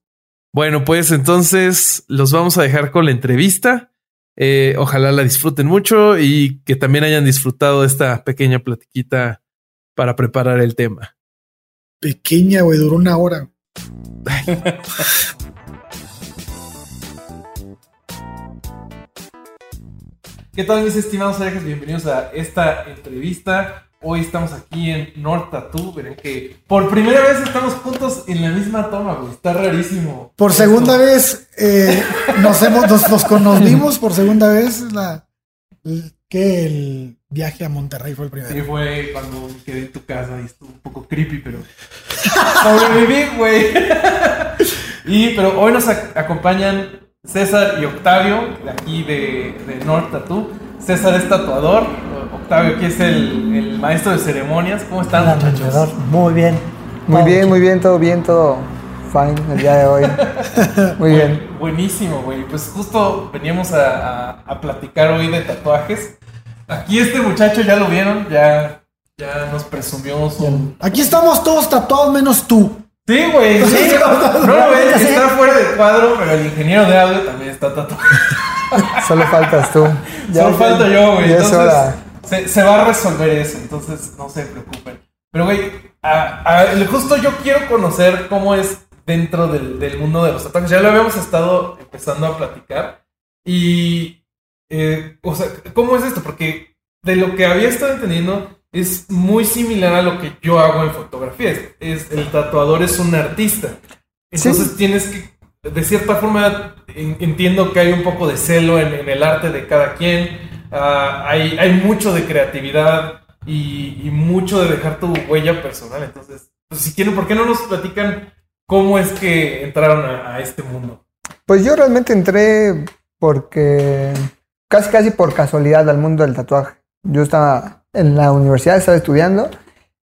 Bueno, pues entonces los vamos a dejar con la entrevista. Eh, ojalá la disfruten mucho y que también hayan disfrutado esta pequeña platiquita para preparar el tema. Pequeña, güey, duró una hora. ¿Qué tal mis estimados herejes? Bienvenidos a esta entrevista. Hoy estamos aquí en North Tattoo. Verán que por primera vez estamos juntos en la misma toma, güey. Está rarísimo. Por segunda vez eh, nos hemos, nos, conocimos por segunda vez. La, que el viaje a Monterrey fue el primero. Sí, fue cuando quedé en tu casa y estuvo un poco creepy, pero sobreviví, güey. y pero hoy nos acompañan César y Octavio, de aquí de, de North Tattoo. César es tatuador, Octavio aquí es el, maestro de ceremonias. ¿Cómo están, muchachos? Muy bien. Muy bien, muy bien, todo bien, todo fine el día de hoy. Muy bien. Buenísimo, güey. Pues justo veníamos a, a, platicar hoy de tatuajes. Aquí este muchacho ya lo vieron, ya, ya nos presumió su... Aquí estamos todos tatuados menos tú. Sí, güey. Sí. No lo ves, está fuera de cuadro, pero el ingeniero de audio también está tatuado. Solo faltas tú. Solo falta yo, güey. Entonces, se, se, va a resolver eso, entonces no se preocupen. Pero, güey, justo yo quiero conocer cómo es dentro del, del, mundo de los tatuajes. Ya lo habíamos estado empezando a platicar. Y, eh, o sea, ¿cómo es esto? Porque de lo que había estado entendiendo, es muy similar a lo que yo hago en fotografía. Es, el tatuador es un artista. Entonces tienes que, de cierta forma, entiendo que hay un poco de celo en, el arte de cada quien. Ah, hay, hay, mucho de creatividad y, mucho de dejar tu huella personal. Entonces, pues, si quieren, ¿por qué no nos platican cómo es que entraron a, a este mundo? Pues yo realmente entré porque casi casi por casualidad al mundo del tatuaje. Yo estaba en la universidad, estaba estudiando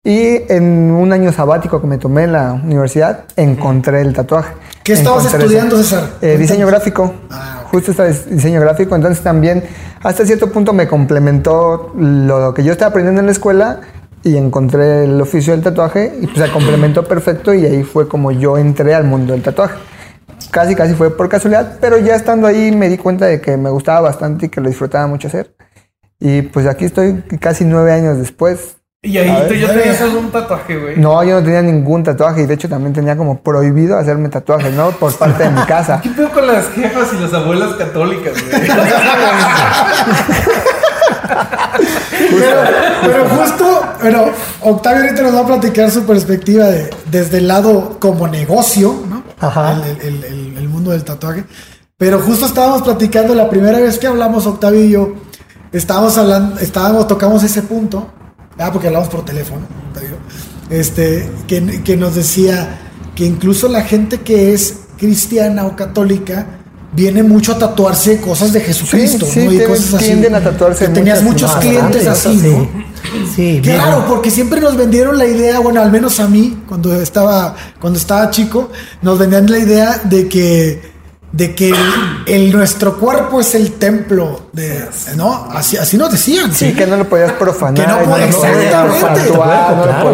y en un año sabático que me tomé en la universidad encontré el tatuaje. ¿Qué estabas estudiando, César? Eh, diseño gráfico. Ah, Justo estaba diseño gráfico, entonces también hasta cierto punto me complementó lo que yo estaba aprendiendo en la escuela y encontré el oficio del tatuaje y pues se complementó perfecto y ahí fue como yo entré al mundo del tatuaje. Casi, casi fue por casualidad, pero ya estando ahí me di cuenta de que me gustaba bastante y que lo disfrutaba mucho hacer. Y pues aquí estoy casi nueve años después. Y ahí tú ya tenías algún tatuaje, güey. No, yo no tenía ningún tatuaje y de hecho también tenía como prohibido hacerme tatuajes, ¿no? Por parte de mi casa. ¿Qué pedo con las jefas y las abuelas católicas, güey? pero, justo, pero Octavio ahorita nos va a platicar su perspectiva de, desde el lado como negocio, ¿no? Ajá. El, el, el mundo del tatuaje. Pero justo estábamos platicando la primera vez que hablamos, Octavio y yo, estábamos hablando, estábamos, tocamos ese punto, ah, porque hablamos por teléfono, este, que, que nos decía que incluso la gente que es cristiana o católica viene mucho a tatuarse cosas de Jesucristo, sí, ¿no? Y cosas así. Tienden a tatuarse. Que tenías muchos clientes así, ¿no? Sí, claro, porque siempre nos vendieron la idea, bueno, al menos a mí, cuando estaba, cuando estaba chico, nos vendían la idea de que de que el, nuestro cuerpo es el templo de no así así nos decían. Sí, que no lo podías profanar que no, podías exactamente.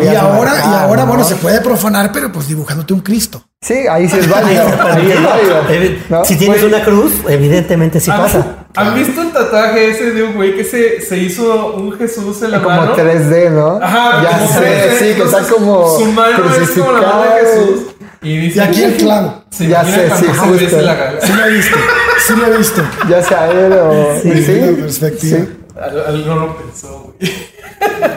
y ahora y ahora bueno se puede profanar pero pues dibujándote un Cristo. Sí ahí sí es válido, ahí es válido. si tienes una cruz evidentemente sí pasa. ¿Han visto el tatuaje ese de un güey que se, se hizo un Jesús en la como mano? Como 3D, ¿no? Ajá, ya sé, sí, que está como su mano es como la mano de Jesús. Y, dice, y aquí el clavo. Sí, ya sé, sí, justo. La sí lo he visto, sí lo he visto. Ya sea él o... Sí, sí. perspectiva. Sí. Al, no lo pensó, güey.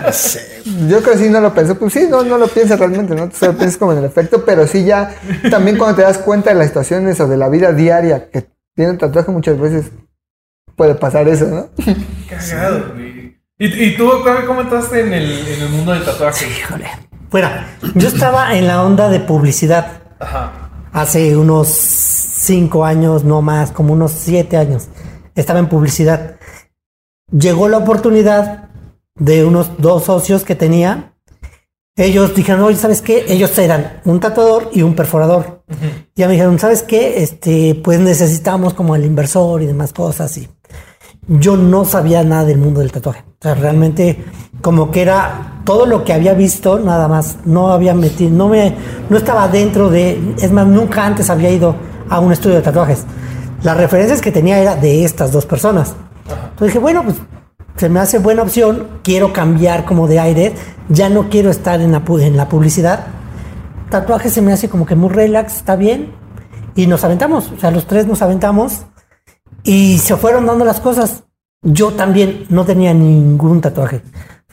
No sé. Yo creo que sí no lo pensó. Pues sí, no, no lo piensas realmente, ¿no? Solo piensas como en el efecto, pero sí ya también cuando te das cuenta de las situaciones o de la vida diaria que tiene un tatuaje muchas veces puede pasar eso, ¿no? Cagado, güey. ¿Y, ¿Y, tú, cómo entraste en el, en el mundo del tatuaje? Híjole. Bueno, yo estaba en la onda de publicidad. Ajá. Hace unos cinco años, no más, como unos siete años. Estaba en publicidad. Llegó la oportunidad de unos dos socios que tenía. Ellos dijeron, oye, ¿sabes qué? Ellos eran un tatuador y un perforador. Ya me dijeron, ¿sabes qué? Este, pues necesitamos como el inversor y demás cosas. Y yo no sabía nada del mundo del tatuaje. O sea, realmente como que era todo lo que había visto, nada más. No había metido, no me, no estaba dentro de, es más, nunca antes había ido a un estudio de tatuajes. Las referencias que tenía era de estas dos personas. Entonces dije, bueno, pues se me hace buena opción, quiero cambiar como de aire, ya no quiero estar en la, en la publicidad. Tatuaje se me hace como que muy relax, está bien. Y nos aventamos, o sea, los tres nos aventamos y se fueron dando las cosas. Yo también no tenía ningún tatuaje,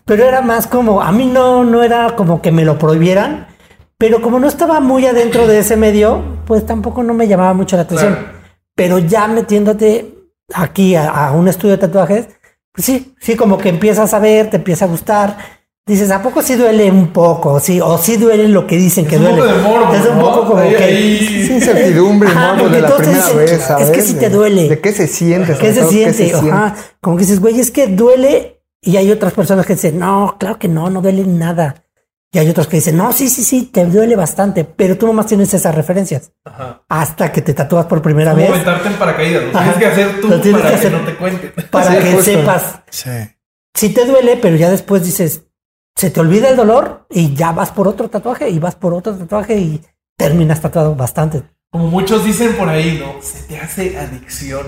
pero era más como, a mí no, no era como que me lo prohibieran, pero como no estaba muy adentro de ese medio, pues tampoco no me llamaba mucho la atención. Pero ya metiéndote aquí a, a un estudio de tatuajes, pues sí, sí, como que empiezas a ver, te empieza a gustar. Dices, ¿a poco sí duele un poco? Sí, o sí duele lo que dicen que un duele. poco de morbo, es un ¿no? poco como Ahí- que. ahí- Sí, incertidumbre, Ajá, de la primera dicen, vez, ¿sabes? Es que sí te duele. ¿De qué se siente? ¿Qué se siente? Ajá. Como que dices, güey, es que duele. Y hay otras personas que dicen, no, claro que no, no duele nada. Y hay otros que dicen, no, sí, sí, sí, te duele bastante. Pero tú nomás tienes esas referencias. Ajá. Hasta que te tatúas por primera Como vez. aventarte en paracaídas. Lo Ajá. tienes que hacer tú Lo tienes para que que, no te cuenten. Para Sí, que justo. sepas. Sí. Si te duele, pero ya después dices, se te olvida el dolor y ya vas por otro tatuaje y vas por otro tatuaje y terminas tatuado bastante. Como muchos dicen por ahí, ¿no? Se te hace adicción.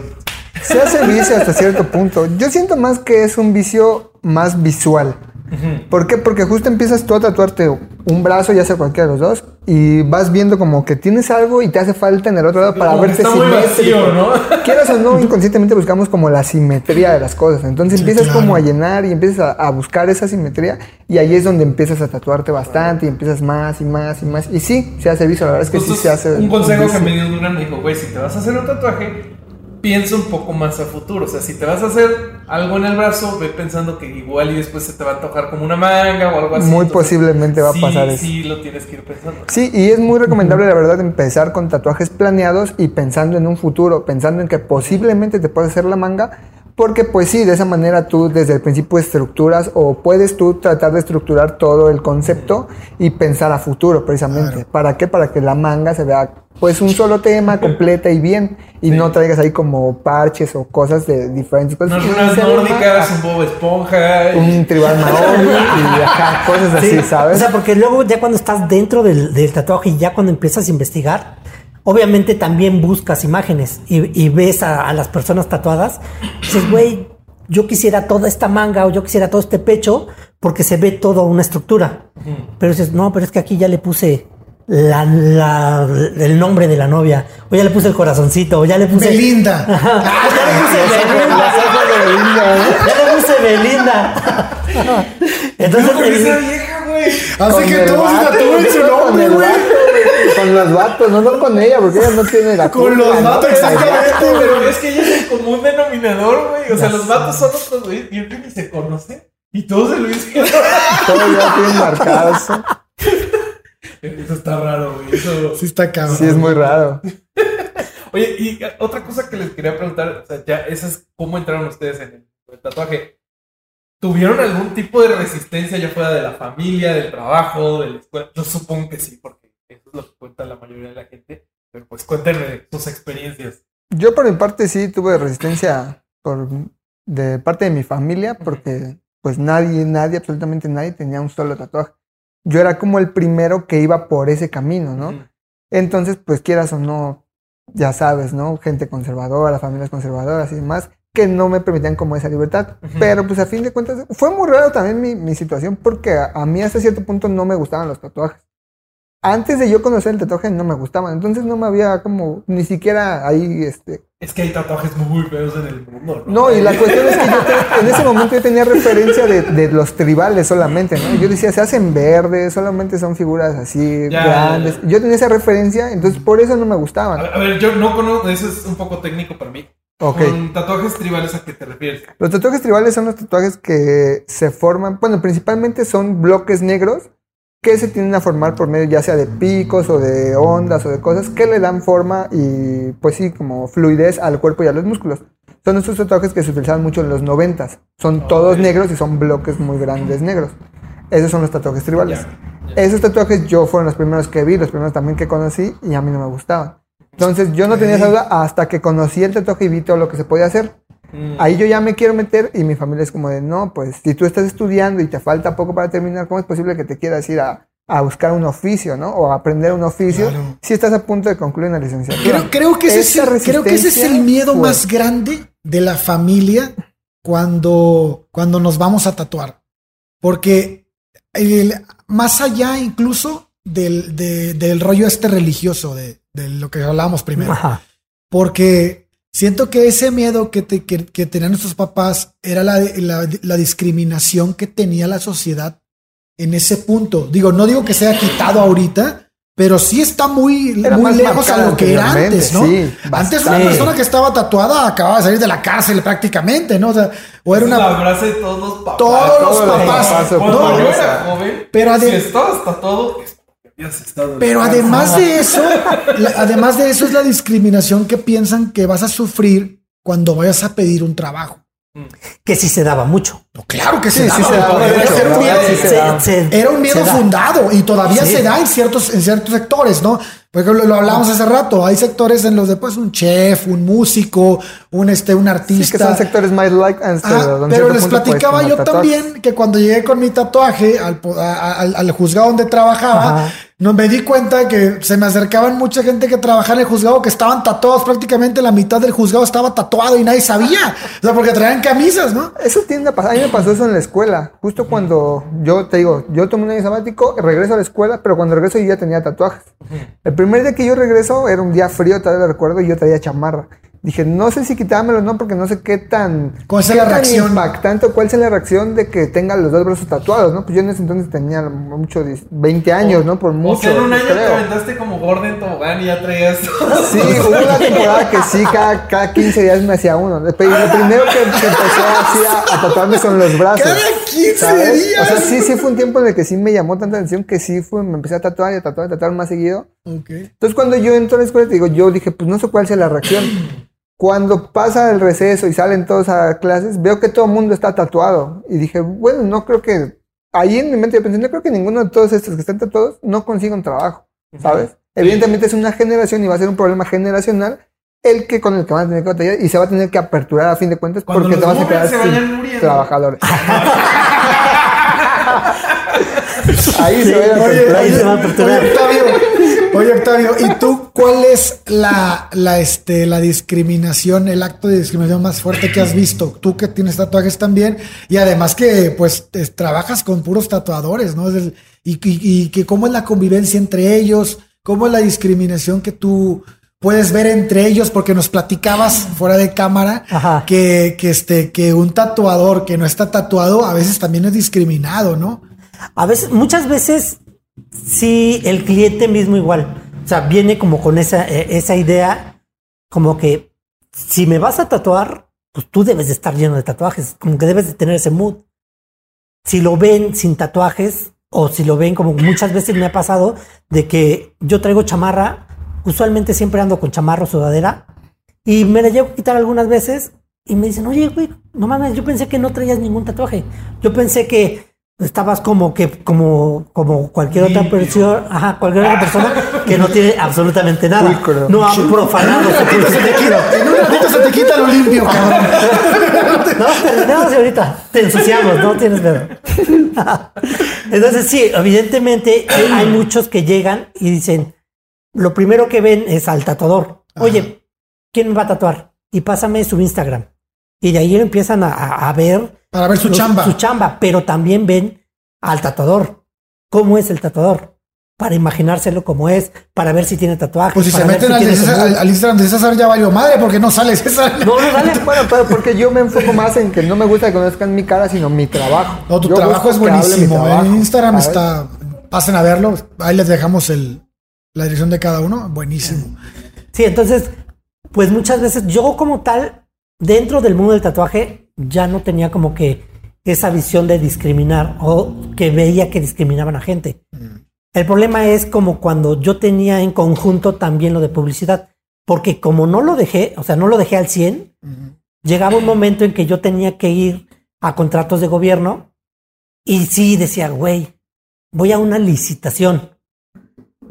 Se hace vicio hasta cierto punto. Yo siento más que es un vicio más visual. ¿Por qué? Porque justo empiezas tú a tatuarte un brazo, ya sea cualquiera de los dos, y vas viendo como que tienes algo y te hace falta en el otro lado para Como verte simétrico. vacío, ¿no? Quieras o no, inconscientemente buscamos como la simetría de las cosas. Entonces Sí, empiezas claro. como a llenar y empiezas a, a buscar esa simetría y ahí es donde empiezas a tatuarte bastante y empiezas más y más y más. Y sí, se hace vicio, la verdad es que sí se hace. un consejo que me dio Durán me dijo, güey, si te vas a hacer un tatuaje, piensa un poco más a futuro. O sea, si te vas a hacer algo en el brazo, ve pensando que igual y después se te va a antojar como una manga o algo así. Muy posiblemente va a sí, pasar eso. Sí, lo tienes que ir pensando. Sí, y es muy recomendable, la verdad, empezar con tatuajes planeados y pensando en un futuro, pensando en que posiblemente te puedes hacer la manga, porque pues sí, de esa manera tú desde el principio estructuras o puedes tú tratar de estructurar todo el concepto y pensar a futuro precisamente. ¿Para qué? Para que la manga se vea pues un solo tema, completa y bien, y no traigas ahí como parches o cosas de diferentes cosas. Unas se vea nórdicas, más- un Bob Esponja. y- un tribal maori y ajá, cosas así, Sí, ¿sabes? O sea, porque luego ya cuando estás dentro del, del tatuaje y ya cuando empiezas a investigar, obviamente también buscas imágenes y, y ves a, a las personas tatuadas. Dices, güey, yo quisiera toda esta manga o yo quisiera todo este pecho porque se ve toda una estructura. Pero dices, no, pero es que aquí ya le puse la, la- el nombre de la novia, o ya le puse el corazoncito, o ya le puse... Belinda. Ajá, ya le puse Belinda. Ya le puse Belinda. Entonces, esa vieja, güey. Con que todos se tatúen su nombre, güey. Con los vatos, no, no con ella, porque ella no tiene la Con culpa, los ¿no? vatos, exactamente. Pero es que ella es el común denominador, güey. O sea, los vatos son otros, güey. Y que ni se conocen. Y todos se lo dicen. Todos ya tienen marcados. Eso está raro, güey. Eso... Sí está cabrón. Sí, es muy raro. Oye, y otra cosa que les quería preguntar, o sea, ya, esa es cómo entraron ustedes en el, el tatuaje. ¿Tuvieron algún tipo de resistencia ya fuera de la familia, del trabajo, de la escuela? Yo supongo que sí, porque eso es lo que cuenta la mayoría de la gente. Pero pues cuéntenme sus experiencias. Yo por mi parte sí tuve resistencia por, de parte de mi familia, porque pues nadie, nadie, absolutamente nadie tenía un solo tatuaje. Yo era como el primero que iba por ese camino, ¿no? Entonces, pues quieras o no, ya sabes, ¿no? Gente conservadora, familias conservadoras y demás, que no me permitían como esa libertad. Pero pues a fin de cuentas, fue muy raro también mi, mi situación porque a, a mí hasta cierto punto no me gustaban los tatuajes. Antes de yo conocer el tatuaje no me gustaban, entonces no me había como ni siquiera ahí, este... Es que hay tatuajes muy feos en el mundo, ¿no? No, y la cuestión es que yo te- en ese momento yo tenía referencia de, de los tribales solamente, ¿no? Yo decía, se hacen verdes, solamente son figuras así Ya, grandes. ya, ya. Yo tenía esa referencia, entonces por eso no me gustaban. a ver, yo no conozco, eso es un poco técnico para mí. Ok. Con tatuajes tribales, ¿a qué te refieres? Los tatuajes tribales son los tatuajes que se forman, bueno, principalmente son bloques negros que se tienden a formar por medio ya sea de picos o de ondas o de cosas que le dan forma y pues sí, como fluidez al cuerpo y a los músculos. Son estos tatuajes que se utilizaban mucho en los noventas. Son todos negros y son bloques muy grandes negros. Esos son los tatuajes tribales. Esos tatuajes yo fueron los primeros que vi, los primeros también que conocí y a mí no me gustaban. Entonces yo no tenía esa duda hasta que conocí el tatuaje y vi todo lo que se podía hacer. Mm. Ahí yo ya me quiero meter y mi familia es como de, no, pues si tú estás estudiando y te falta poco para terminar, ¿cómo es posible que te quieras ir a, a buscar un oficio, ¿no? O a aprender un oficio Claro. si estás a punto de concluir una licenciatura. Creo, creo que ese es el, creo que ese es el miedo fue- más grande de la familia cuando, cuando nos vamos a tatuar. Porque el- más allá incluso del, de- del rollo este religioso, de, de lo que hablábamos primero. Ajá. Porque siento que ese miedo que, te- que, que tenían nuestros papás era la, la, la discriminación que tenía la sociedad en ese punto. Digo, no digo que se haya quitado ahorita, pero sí está muy, muy lejos a lo que era antes, ¿no? sí, antes una persona que estaba tatuada acababa de salir de la cárcel prácticamente, ¿no? O, sea, o era la una... frase de todos los papás. Todos los todos los papás. papás No, yo ponen era esa. joven, Pero si estabas tatuado, es porque Pero además de eso, la- además de eso es la discriminación que piensan que vas a sufrir cuando vayas a pedir un trabajo. Que sí se daba mucho. No, claro que Sí, se sí daba. se daba, Era- hecho, era un miedo- verdad sí se daba. se- Era un miedo se da. fundado y todavía Sí. se da en ciertos, en ciertos sectores, ¿no? Por ejemplo, lo hablábamos hace rato. Hay sectores en los de pues un chef, un músico, un este, un Sí, artista. que son sectores más like. hasta Ah, pero les platicaba yo tatuajes. también que cuando llegué con mi tatuaje al, po- a- a- al, al juzgado donde trabajaba, Ajá. No me di cuenta que se me acercaban mucha gente que trabajaba en el juzgado que estaban tatuados, prácticamente la mitad del juzgado estaba tatuado y nadie sabía. O sea, porque traían camisas, ¿no? Eso tiende a pasar. A mí me pasó eso en la escuela. Justo cuando yo te digo, yo tomé un año sabático, regreso a la escuela, pero cuando regreso yo ya tenía tatuajes. El primer día que yo regreso era un día frío, todavía lo recuerdo, y yo traía chamarra. Dije, no sé si quitármelo o no, porque no sé qué tan, ¿Cuál es qué la tan reacción? impactante o cuál es la reacción de que tenga los dos brazos tatuados, ¿no? Pues yo en ese entonces tenía mucho, 20 años, ¿no? Por mucho. O sea, en un año te aventaste como Gordon Tobogán y ya traías Sí, hubo una temporada que sí, cada, cada 15 días me hacía uno. Lo primero que, que empecé así a, a tatuarme son los brazos. Cada 15 ¿sabes? días. O sea, sí, sí fue un tiempo en el que sí me llamó tanta atención que sí fue, me empecé a tatuar y a tatuar y a tatuar más seguido. Entonces cuando yo entro a la escuela, te digo, yo dije, pues no sé cuál sea la reacción. Cuando pasa el receso y salen todos a clases, veo que todo el mundo está tatuado. Y dije, bueno, no creo que... Ahí en mi mente yo pensé, no creo que ninguno de todos estos que están tatuados no consiga un trabajo, ¿sabes? Evidentemente es una generación y va a ser un problema generacional el que con el que van a tener que batallar y se va a tener que aperturar a fin de cuentas Cuando porque te vas a quedar sin trabajadores. Ahí se va a Oye, se va a oye, Octavio, oye, Octavio, ¿y tú cuál es la, la, este, la discriminación, el acto de discriminación más fuerte que has visto? Tú que tienes tatuajes también y además que pues te- trabajas con puros tatuadores, ¿no? Es el- y, y- y que cómo es la convivencia entre ellos, cómo es la discriminación que tú puedes ver entre ellos, porque nos platicabas fuera de cámara Ajá. que, que, este, que un tatuador que no está tatuado a veces también es discriminado, ¿no? A veces, muchas veces, sí, el cliente mismo igual. O sea, viene como con esa, eh, esa idea, como que si me vas a tatuar, pues tú debes de estar lleno de tatuajes, como que debes de tener ese mood. Si lo ven sin tatuajes, o si lo ven como muchas veces me ha pasado, de que yo traigo chamarra, usualmente siempre ando con chamarra o sudadera, y me la llevo a quitar algunas veces, y me dicen, oye, güey, no mames, yo pensé que no traías ningún tatuaje. Yo pensé que estabas como que como como cualquier otra persona, ajá, cualquier otra persona que no tiene absolutamente nada. Pulcro. No ha profanado su Se te quita, en un ratito se te quita lo limpio, cabrón. No, terminamos ahorita te ensuciamos, no tienes miedo. Entonces, sí, evidentemente hay- hay muchos que llegan y dicen, lo primero que ven es al tatuador. Oye, ¿quién me va a tatuar? Y pásame su Instagram. Y de ahí empiezan a, a- ver Para ver su los- chamba. su chamba, pero también ven al tatuador. ¿Cómo es el tatuador? Para imaginárselo como es, para ver si tiene tatuajes. Pues si se meten al, tiene de César- al, al Instagram de César ya valió madre porque no sale César. No, no, dale. Bueno, pero porque yo me enfoco más en que no me gusta que conozcan mi cara, sino mi trabajo. No, tu Yo trabajo es buenísimo. trabajo, En Instagram ¿sabes? está. Pasen a verlo. Ahí les dejamos el, la dirección de cada uno. Buenísimo. Sí, entonces, pues muchas veces yo como tal, dentro del mundo del tatuaje, ya no tenía como que esa visión de discriminar o que veía que discriminaban a gente. El problema es como cuando yo tenía en conjunto también lo de publicidad, porque como no lo dejé, o sea, no lo dejé al 100, llegaba un momento en que yo tenía que ir a contratos de gobierno y sí decía, güey, voy a una licitación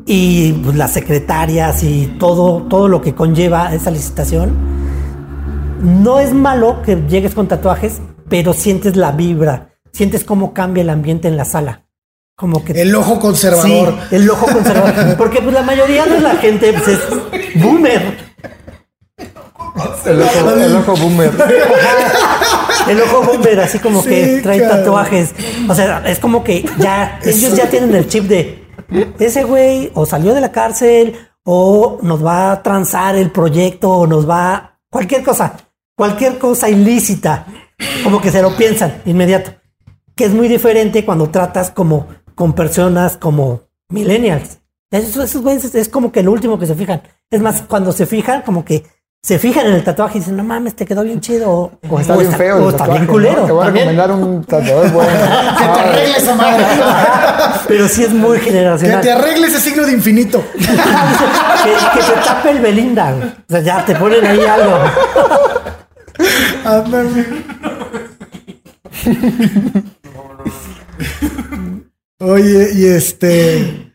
y pues, las secretarias y todo, todo lo que conlleva esa licitación. No es malo que llegues con tatuajes, pero sientes la vibra, sientes cómo cambia el ambiente en la sala. Como que El ojo conservador. Sí, el ojo conservador. Porque pues la mayoría de la gente pues, es boomer. El ojo, el ojo boomer. El ojo boomer, así como Sí, que trae cabrón. tatuajes. O sea, es como que ya, ellos ya tienen el chip de ese güey o salió de la cárcel o nos va a transar el proyecto o nos va cualquier cosa, cualquier cosa ilícita, como que se lo piensan inmediato. Que es muy diferente cuando tratas como con personas como millennials. Esos, esos güeyes es como que lo último que se fijan. Es más, cuando se fijan, como que se fijan en el tatuaje y dicen, no mames, te quedó bien chido. O, O está bien feo. O el está bien culero. ¿no? Te voy a también. recomendar un tatuador bueno. Que te arregle esa madre. Pero sí es muy que generacional. te arregle ese signo de infinito. que, que se tape el Belinda. O sea, ya te ponen ahí algo. Ándale. Oye, y este.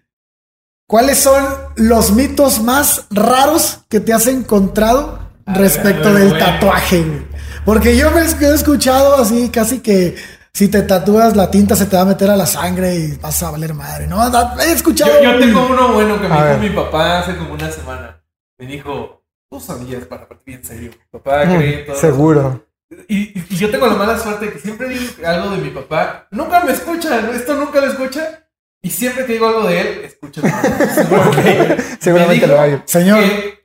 ¿Cuáles son los mitos más raros que te has encontrado respecto ver, del tatuaje? Porque yo me he escuchado así, casi que si te tatúas la tinta se te va a meter a la sangre y vas a valer madre, ¿no? He escuchado. Yo, yo tengo uno bueno que me A dijo ver. mi papá hace como una semana. Me dijo, tú sabías para partir en serio. Papá Mm, cree todo. Seguro. Y, yo tengo la mala suerte de que siempre digo algo de mi papá. Nunca me escucha, esto nunca lo escucha. Y siempre que digo algo de él, escucha. Seguramente lo hay. Señor,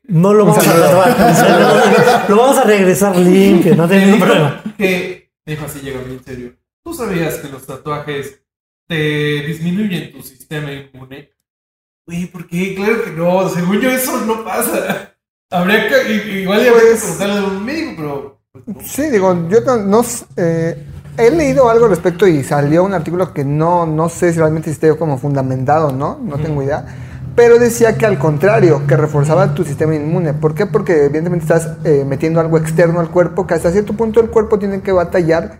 No lo vamos a sea, lo, vamos a regresar limpio, no tengo ningún problema. que, dijo así, llegó bien serio. ¿Tú sabías que los tatuajes te disminuyen tu sistema inmune? Uy, ¿por qué? Claro que no. Según yo, eso no pasa. Habría que, igual habría que Pues- preguntarle a un médico, pero. pues, no. Sí, digo, yo no, no eh, he leído algo al respecto y salió un artículo que no, no sé si realmente esté como fundamentado, ¿no? No tengo idea. Pero decía que al contrario, que reforzaba tu sistema inmune. ¿Por qué? Porque evidentemente estás eh, metiendo algo externo al cuerpo que hasta cierto punto el cuerpo tiene que batallar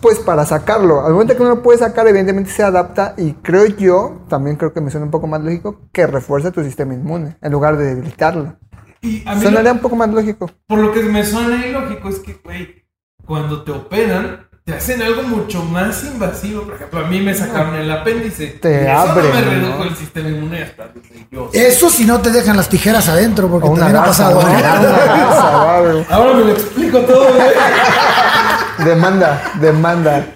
pues para sacarlo. Al momento que uno lo puede sacar, evidentemente se adapta y creo yo, también creo que me suena un poco más lógico, que refuerza tu sistema inmune en lugar de debilitarlo. Y a mí Sonaría lo- un poco más lógico. por lo que me suena ilógico es que, güey, cuando te operan, te hacen algo mucho más invasivo. Por ejemplo, a mí me sacaron el apéndice. Te eso no me redujo ¿no? el sistema inmune hasta eso si no te dejan las tijeras adentro, porque también ha pasado. ¿eh? Una gasa. Ahora me lo explico todo, güey. Demanda, demanda.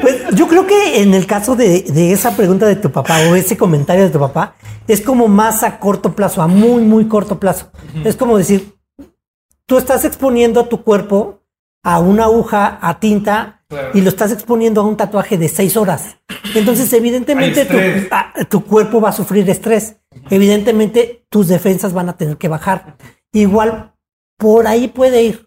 Pues yo creo que en el caso de, de esa pregunta de tu papá o ese comentario de tu papá, es como más a corto plazo, a muy, muy corto plazo. Es como decir, tú estás exponiendo a tu cuerpo a una aguja, a tinta, Claro. y lo estás exponiendo a un tatuaje de seis horas. Entonces, evidentemente, tu, ah, tu cuerpo va a sufrir estrés. Evidentemente, tus defensas van a tener que bajar. Igual, por ahí puede ir.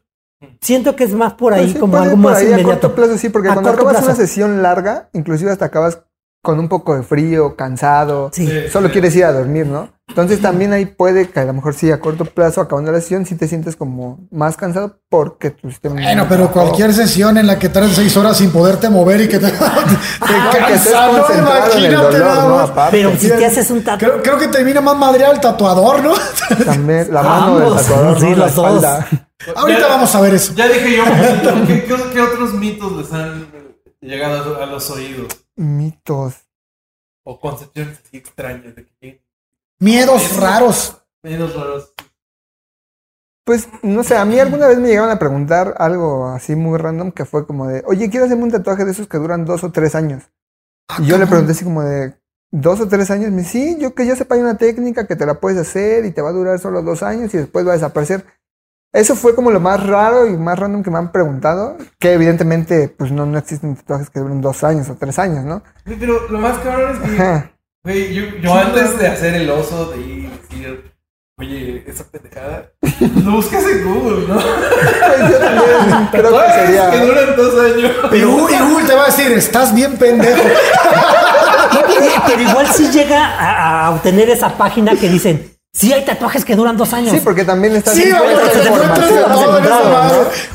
Siento que es más por ahí, Pues sí, como algo por más ahí inmediato. A corto plazo sí, porque A cuando acabas una sesión larga, inclusive hasta acabas con un poco de frío, cansado, Sí. Sí. solo quieres ir a dormir, ¿no? Entonces también ahí puede que a lo mejor sí a corto plazo, acabando la sesión, sí te sientes como más cansado porque tu sistema... Bueno, pero cualquier sesión en la que traes seis horas sin poderte mover y que te, te Ah, que estés cansa, ¿no? Imagínate dolor, nada ¿no? más. Pero si te haces un tatuaje. Creo, creo que termina más madreado el tatuador, ¿no? También la mano del tatuador, sí, ¿no? La los dos. Espalda. Ahorita Ya- vamos a ver eso. Ya dije yo, ¿qué, qué, qué otros mitos les han llegado a los oídos? Mitos. O concepciones así extrañas de que Miedos raros. medios raros. Pues, no sé, a mí alguna vez me llegaron a preguntar algo así muy random que fue como de, oye, quiero hacerme un tatuaje de esos que duran dos o tres años. Y yo le pregunté así como de, ¿dos o tres años? Me dice, sí, yo que yo sepa hay una técnica que te la puedes hacer y te va a durar solo dos años y después va a desaparecer. Eso fue como lo más raro y más random que me han preguntado, que evidentemente pues no, no existen tatuajes que duren dos años o tres años, ¿no? Güey, Pero lo más cabrón es que, güey, yo, yo antes de hacer el oso, de ir y decir, Oye, esa pendejada. Lo buscas en Google, ¿no? Pues yo también creo que sería. que duran dos años. Y Google, te va a decir, estás bien pendejo. Pero igual sí llega a, a obtener esa página que dicen, sí hay tatuajes que duran dos años. Sí, porque también está Sí.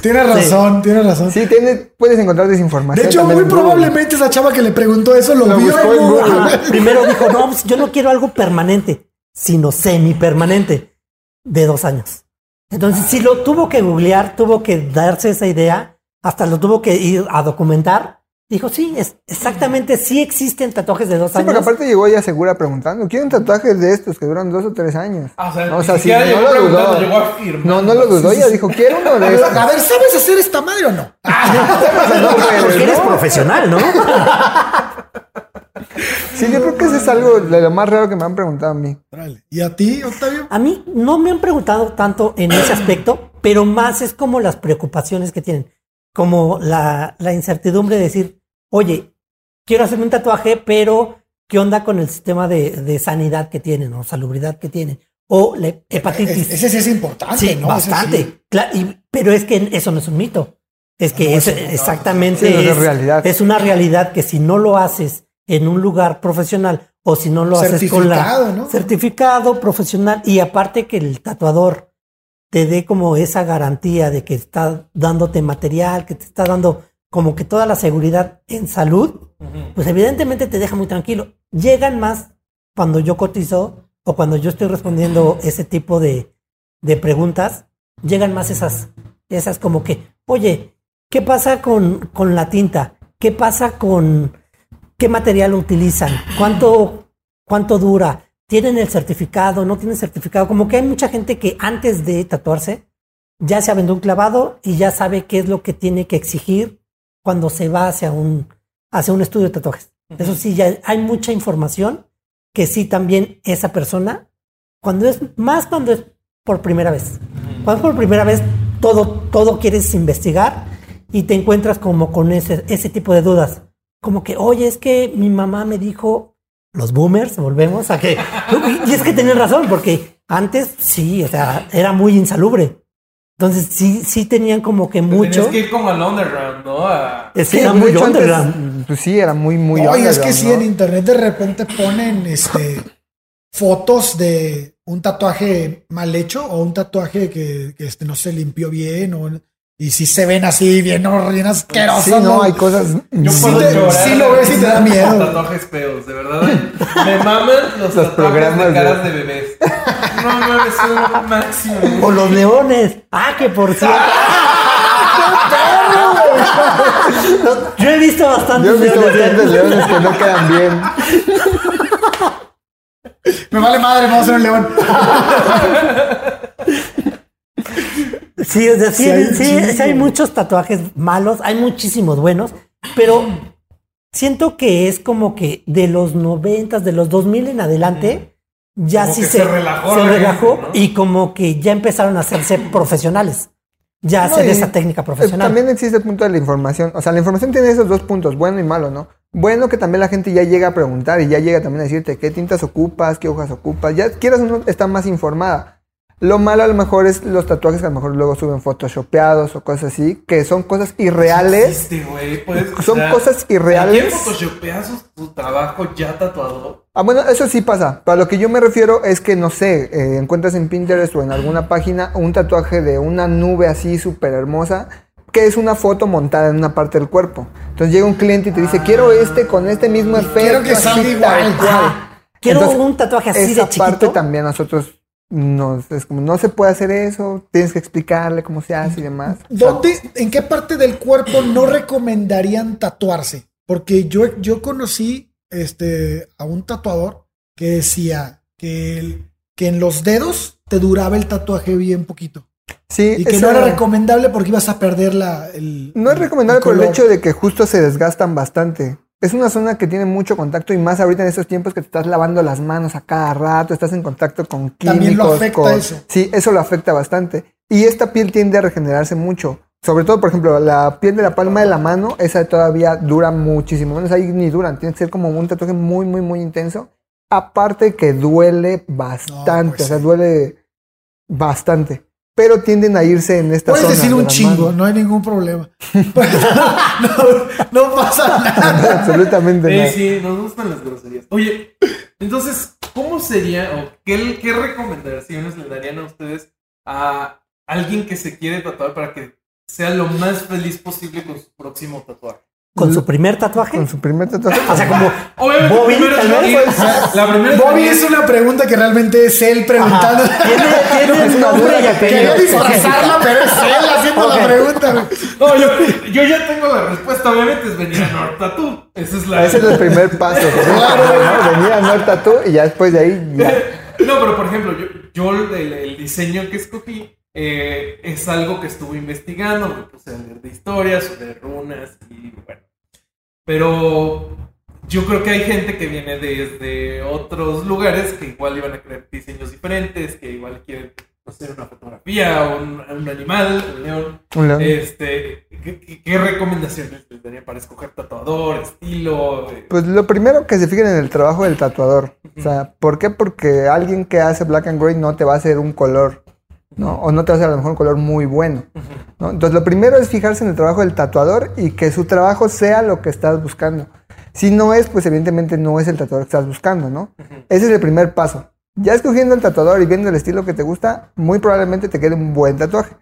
Tienes razón, tienes razón. Sí, tiene, puedes encontrar desinformación. De hecho, muy probablemente esa chava que le preguntó eso lo, Lo vio buscó en en Google. Google. Ajá. Primero dijo, no, pues yo no quiero algo permanente, sino semipermanente de dos años. Entonces, si lo tuvo que googlear, tuvo que darse esa idea, hasta lo tuvo que ir a documentar. Dijo, sí, es, exactamente, sí existen tatuajes de dos Sí, años. porque aparte llegó ella segura preguntando, quiero un tatuaje de estos que duran dos o tres años. Ah, o sea, No, ni sí, siquiera no llegó lo dudó. llegó a firmar. No, no lo dudó, ella dijo, quiero uno A de ver, estos. a ver, ¿sabes hacer esta madre o no? No, Porque eres no. profesional, ¿no? Sí, yo creo que eso es algo de lo más raro que me han preguntado a mí. ¿Y a ti, Octavio? A mí no me han preguntado tanto en ese aspecto, pero más es como las preocupaciones que tienen, como la, la incertidumbre de decir, oye, quiero hacerme un tatuaje, pero ¿qué onda con el sistema de, de sanidad que tienen o salubridad que tienen? O la hepatitis. Ese sí es importante, Sí, ¿no? Ese bastante. sí. Y- pero es que eso no es un mito. Es que No, es, no, exactamente sí, no es es, realidad. es una realidad que si no lo haces en un lugar profesional o si no lo haces con la Certificado, ¿no? certificado profesional y aparte que el tatuador te dé como esa garantía de que está dándote material, que te está dando como que toda la seguridad en salud, pues evidentemente te deja muy tranquilo. Llegan más cuando yo cotizo o cuando yo estoy respondiendo ese tipo de, de preguntas, llegan más esas, esas como que, oye, ¿qué pasa con, con la tinta? ¿Qué pasa con qué material utilizan? ¿Cuánto, cuánto dura? ¿Tienen el certificado? ¿No tienen certificado? Como que hay mucha gente que antes de tatuarse ya se aventó un clavado y ya sabe qué es lo que tiene que exigir cuando se va hacia un, hacia un estudio de tatuajes. Eso sí, ya hay mucha información que sí también esa persona, cuando es, más cuando es por primera vez. Cuando es por primera vez, todo, todo quieres investigar y te encuentras como con ese, ese tipo de dudas. Como que, oye, es que mi mamá me dijo, los boomers, volvemos a que... Y es que tienen razón, porque antes sí, o sea, era muy insalubre. Entonces sí, sí tenían como que mucho... Tenías que ir como al underground, ¿no? A- Es que Sí, era muy hecho, antes, underground. pues sí, era muy, muy Oye, es que underground, sí, ¿no? en internet de repente ponen este fotos de un tatuaje mal hecho o un tatuaje que, que, este, no se limpió bien o, y si se ven así bien, bien asquerosos. Sí, no, hay cosas... Yo Sí puedo te- llorar. sí lo ves y te da miedo. Tatuajes feos, de verdad. Me maman los, Los programas de caras de bebés. No mames, son lo máximo. O los leones. Ah, que por cierto. No, Yo he visto bastantes Yo he visto leones, bastantes leones que no quedan bien. Me vale madre, vamos a hacer un león. Sí, o sea, sí, Sí hay sí, un sí chingo. hay muchos tatuajes malos, hay muchísimos buenos, pero siento que es como que de los noventas, de los 2000 en adelante, ya Como sí se, se relajó se la relajó gente, ¿no? y como que ya empezaron a hacerse profesionales, ya No, hacer esa técnica eh, profesional. También existe el punto de la información. O sea, la información tiene esos dos puntos, bueno y malo, ¿no? Bueno que también la gente ya llega a preguntar y ya llega también a decirte qué tintas ocupas, qué hojas ocupas. Ya quieras o no, está más informada. Lo malo a lo mejor es los tatuajes que a lo mejor luego suben photoshopeados o cosas así, que son cosas irreales. Este, güey, puedes, o Son sea, cosas ¿A irreales. quién photoshopeas tu trabajo ya tatuado? Ah, bueno, eso sí pasa. Pero a lo que yo me refiero es que, no sé, eh, encuentras en Pinterest o en alguna página un tatuaje de una nube así súper hermosa, que es una foto montada en una parte del cuerpo. Entonces llega un cliente y te dice, quiero este con este mismo efecto. quiero que salga igual". cual". Ajá. Quiero Entonces, un tatuaje así Esa de chiquito. parte también nosotros nos, es como, no se puede hacer eso, tienes que explicarle cómo se hace y demás. ¿Dónde, en qué parte del cuerpo no recomendarían tatuarse? Porque yo, yo conocí este, a un tatuador que decía que, el- que en los dedos te duraba el tatuaje bien poquito. Sí, Y que no era recomendable porque ibas a perder la, el. No es recomendable por el hecho de que justo se desgastan bastante. Es una zona que tiene mucho contacto y más ahorita en estos tiempos que te estás lavando las manos a cada rato, estás en contacto con químicos. También lo afecta con- eso. Sí, eso lo afecta bastante. Y esta piel tiende a regenerarse mucho. Sobre todo, por ejemplo, la piel de la palma de la mano, esa todavía dura muchísimo. Menos ahí ni duran. Tiene que ser como un tatuaje muy, muy, muy intenso. Aparte que duele bastante. pues o sea, sí. duele bastante. Pero tienden a irse en esta Puedes zona. decir de un chingo, manos. no hay ningún problema. no, no pasa nada. Absolutamente Sí, nada. sí, nos gustan las groserías. Oye, entonces, ¿cómo sería o qué, qué recomendaciones le darían a ustedes a alguien que se quiere tatuar para que sea lo más feliz posible con su próximo tatuaje? Con su primer tatuaje. Con su primer tatuaje. O sea, como Obviamente, Bobby, primero tal es vez. Bobby. La primera Bobby es una pregunta que realmente es él preguntando. tiene, tiene un nombre y apellido. Quería disfrazarla, pero es él haciendo la pregunta. No, yo, yo ya tengo la respuesta. Obviamente es venir a North Tattoo. Esa es la. Ese es el primer paso. ¿no? Venir a North Tattoo y ya después de ahí ya. No, pero por ejemplo, yo, yo el, el diseño que escogí eh, es algo que estuve investigando, me puse a leer de historias, de runas y bueno. Pero yo creo que hay gente que viene desde otros lugares que igual iban a querer diseños diferentes, que igual quieren hacer una fotografía un, un animal, un león. Un león. Este, ¿qué, qué- qué recomendaciones les daría para escoger tatuador, estilo? eh? Pues lo primero que se fijen en el trabajo del tatuador. O sea, ¿por qué? Porque alguien que hace black and gray no te va a hacer un color, ¿no? O no te va a hacer a lo mejor un color muy bueno. ¿no? Entonces, lo primero es fijarse en el trabajo del tatuador y que su trabajo sea lo que estás buscando. Si no es, pues evidentemente no es el tatuador que estás buscando, ¿no? Ese es el primer paso. Ya escogiendo el tatuador y viendo el estilo que te gusta, muy probablemente te quede un buen tatuaje.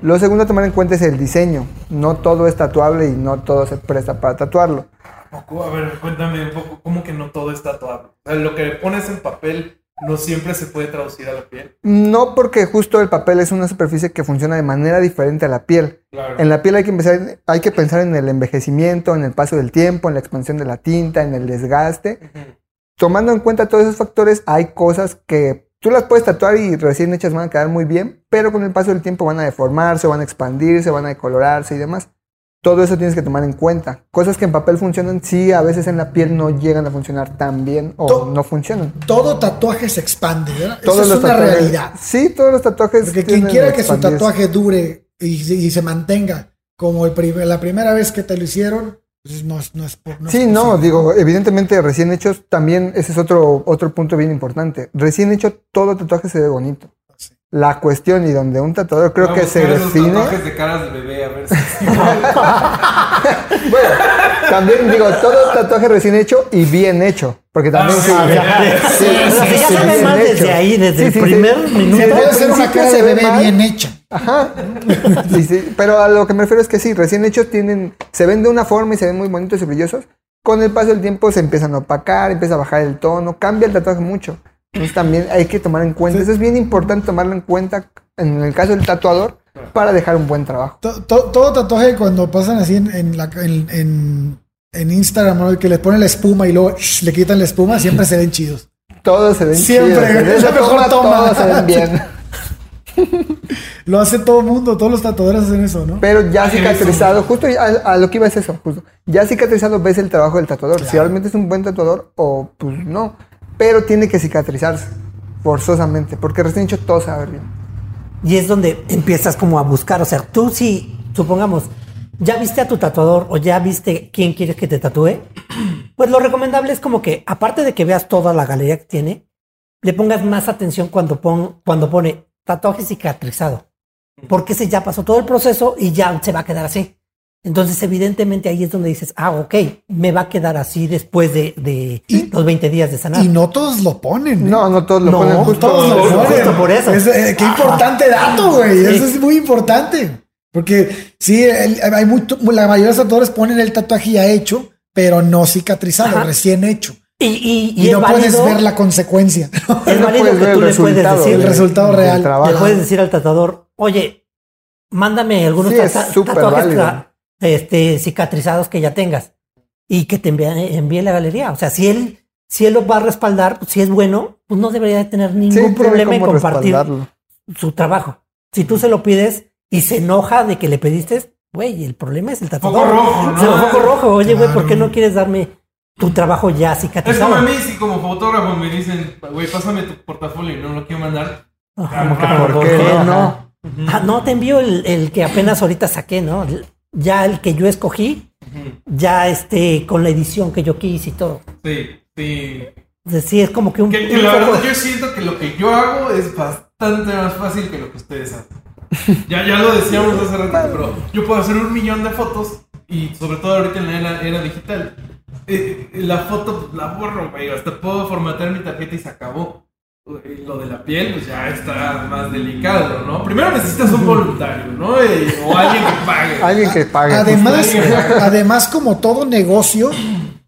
Lo segundo a tomar en cuenta es el diseño. No todo es tatuable y no todo se presta para tatuarlo. a ver, cuéntame un poco, ¿cómo que no todo es tatuable? O sea, lo que pones en papel no siempre se puede traducir a la piel. No porque justo el papel es una superficie que funciona de manera diferente a la piel. Claro. En la piel hay que, empezar, hay que pensar en el envejecimiento, en el paso del tiempo, en la expansión de la tinta, en el desgaste. Tomando en cuenta todos esos factores, hay cosas que tú las puedes tatuar y recién hechas van a quedar muy bien, pero con el paso del tiempo van a deformarse, van a expandirse, van a decolorarse y demás. Todo eso tienes que tomar en cuenta. Cosas que en papel funcionan, sí, a veces en la piel no llegan a funcionar tan bien o To- no funcionan. Todo tatuaje se expande, ¿verdad? Todos Eso es una tatuajes- realidad. Sí, todos los tatuajes. Porque quien quiera que su tatuaje dure y, y se mantenga como el la primera vez que te lo hicieron, pues no es, no es, por- no es Sí, no, digo, evidentemente recién hechos también, ese es otro, otro punto bien importante. Recién hecho, todo tatuaje se ve bonito. La cuestión y donde un tatuador creo que se define. tatuajes de caras de bebé, a ver si. Bueno, también digo, todo tatuaje recién hecho y bien hecho. Porque también Ah, sí, sí, sí, sí, ya se ve bien mal hecho. desde ahí, desde Sí, el primer sí. minuto. Puede una cara se de ve bebé mal. bien hecha. Ajá. Sí, sí, Pero a lo que me refiero es que sí, recién hechos tienen, se ven de una forma y se ven muy bonitos y brillosos. Con el paso del tiempo se empiezan a opacar, empieza a bajar el tono, cambia el tatuaje mucho. Entonces también hay que tomar en cuenta, eso es bien importante tomarlo en cuenta en el caso del tatuador para dejar un buen trabajo. To- to- todo tatuaje cuando pasan así en, en, la- en- en- en Instagram, ¿no? que les ponen la espuma y luego shh, le quitan la espuma, siempre se ven chidos. Todos se ven Siempre, chidos, en es la mejor toma. Todos se ven bien. Lo hace todo el mundo, todos los tatuadores hacen eso, ¿no? Pero ya cicatrizado, justo a, a lo que iba es eso, justo. Ya cicatrizado ves el trabajo del tatuador. Si realmente es un buen tatuador o pues no. Pero tiene que cicatrizarse, forzosamente, porque recién hecho todo se va a ver bien. Y es donde empiezas como a buscar. O sea, tú si, supongamos, ya viste a tu tatuador o ya viste quién quieres que te tatúe, pues lo recomendable es como que, aparte de que veas toda la galería que tiene, le pongas más atención cuando, pon, cuando pone tatuaje cicatrizado. Porque ese ya pasó todo el proceso y ya se va a quedar así. Entonces, evidentemente ahí es donde dices, ah, ok, me va a quedar así después de, de Y- los 20 días de sanar. Y no todos lo ponen. ¿eh? No, no todos lo No, ponen justo. todos lo Justo ponen. por eso. Es, eh, qué importante dato, güey. Sí. Eso es muy importante. Porque sí, el- hay mucho- la mayoría de los tatuadores ponen el tatuaje ya hecho, pero no cicatrizado, Ajá. recién hecho. Y, y, y Y, no puedes válido- ver la consecuencia. Es No válido puedes que ver tú el le puedes resultado decir, El resultado real. le puedes decir al tatuador, oye, mándame algunos Sí, es tata- súper tatuajes este, cicatrizados que ya tengas y que te envíe, envíe la galería. O sea, si él, si él lo va a respaldar, pues, si es bueno, pues no debería de tener ningún problema en compartir su trabajo. Si tú se lo pides y se enoja de que le pediste, güey, el problema es el tatuador. Foco rojo, ¿no? Foco rojo. Oye, güey, ¿por qué no quieres darme tu trabajo ya Es como cicatrizado? a mí, si como fotógrafo me dicen, güey, pásame tu portafolio y no lo quiero mandar. Ajá. Como que, ¿Por ¿Por qué qué? no? Ajá. Ah, no, te envío el, el que apenas ahorita saqué, ¿no? Ya el que yo escogí, ya este, con la edición que yo quise y todo. Sí, sí. Sí, es como que un... Que, que un la verdad yo siento que lo que yo hago es bastante más fácil que lo que ustedes hacen. ya, ya lo decíamos hace rato, pero yo puedo hacer un millón de fotos y sobre todo ahorita en la era, era digital. eh, la foto la borro, güey. Hasta puedo formatear mi tarjeta y se acabó. Lo de la piel, pues ya está más delicado, ¿no? Primero necesitas un voluntario, ¿no? Eh, o alguien que pague. Alguien que pague. Además, justo. además, como todo negocio,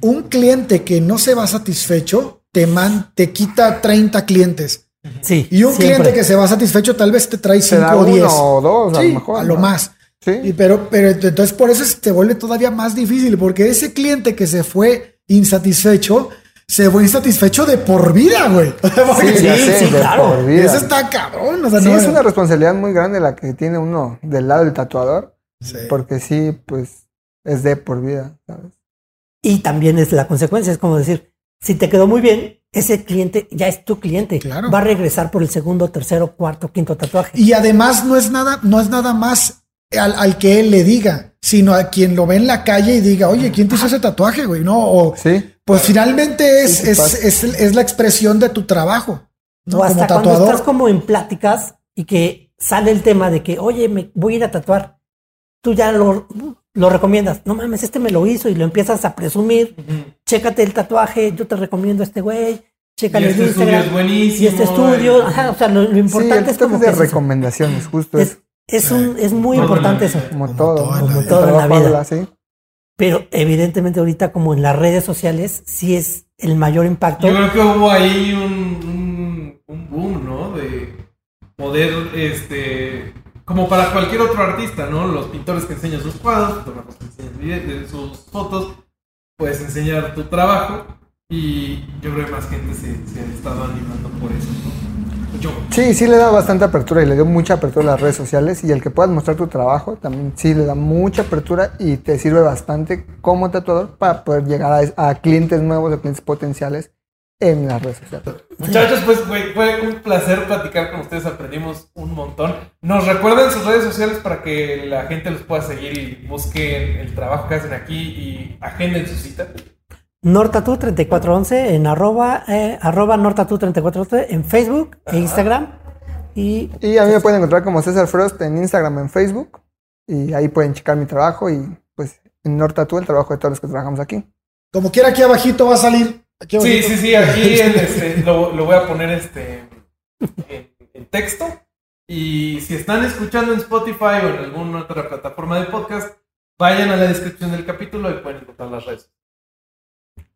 un cliente que no se va satisfecho te, man, te quita 30 clientes. Sí. Y un siempre. cliente que se va satisfecho tal vez te trae Te da 5 o 10. uno o dos, a Sí, lo mejor. a lo ¿no? más. Sí. Y pero, pero entonces por eso se te vuelve todavía más difícil, porque ese cliente que se fue insatisfecho, se fue insatisfecho de por vida, güey. Sí, Sí, sé, sí, de claro. por vida. Eso está cabrón. O sea, Sí, no, es una responsabilidad muy grande la que tiene uno del lado del tatuador, Sí. porque sí, pues es de por vida, ¿sabes? Y también es la consecuencia, es como decir, si te quedó muy bien, ese cliente ya es tu cliente. Claro. Va a regresar por el segundo, tercero, cuarto, quinto tatuaje. Y además no es nada, no es nada más al, al que él le diga, sino a quien lo ve en la calle y diga, oye, ¿quién te hizo ese tatuaje, güey? No, o Sí, pues finalmente es, Sí, sí es, es, es la expresión de tu trabajo. ¿no? o hasta Como cuando estás como en pláticas y que sale el tema de que, oye, me voy a ir a tatuar. Tú ya lo, lo recomiendas. No mames, este me lo hizo y lo empiezas a presumir. Chécate el tatuaje, yo te recomiendo este güey. Chécale Y este Instagram. estudio es buenísimo, Y este estudio, y- ajá, o sea, lo, lo sí, importante el es como es que de es, eso. recomendaciones, justo es, es es un, es muy importante eso. como como todo, todo en la como vida. Todo en la vida. habla, sí. Pero evidentemente ahorita como en las redes sociales sí es el mayor impacto. Yo creo que hubo ahí un, un, boom, ¿no? De poder, este, como para cualquier otro artista, ¿no? Los pintores que enseñan sus cuadros, fotógrafos que enseñan sus fotos, puedes enseñar tu trabajo y yo creo que más gente se, se ha estado animando por eso. Yo. Sí, sí le da bastante apertura y le dio mucha apertura a las redes sociales y el que puedas mostrar tu trabajo también sí le da mucha apertura y te sirve bastante como tatuador para poder llegar a, a clientes nuevos, a clientes potenciales en las redes sociales. Muchachos, pues fue un placer platicar con ustedes, aprendimos un montón. Nos recuerden sus redes sociales para que la gente los pueda seguir y busquen el trabajo que hacen aquí y agenden su cita. Nortatu3411 en arroba, eh, arroba Nortatu3411 en Facebook e Instagram. Y Y a mí me pueden encontrar como César Frost en Instagram, en Facebook y ahí pueden checar mi trabajo y pues en Nortatu el trabajo de todos los que trabajamos aquí. Como quiera, aquí abajito va a salir. Aquí Sí, sí, sí, aquí en este, lo, lo voy a poner este en, en texto. Y si están escuchando en Spotify o en alguna otra plataforma de podcast, vayan a la descripción del capítulo y pueden encontrar las redes.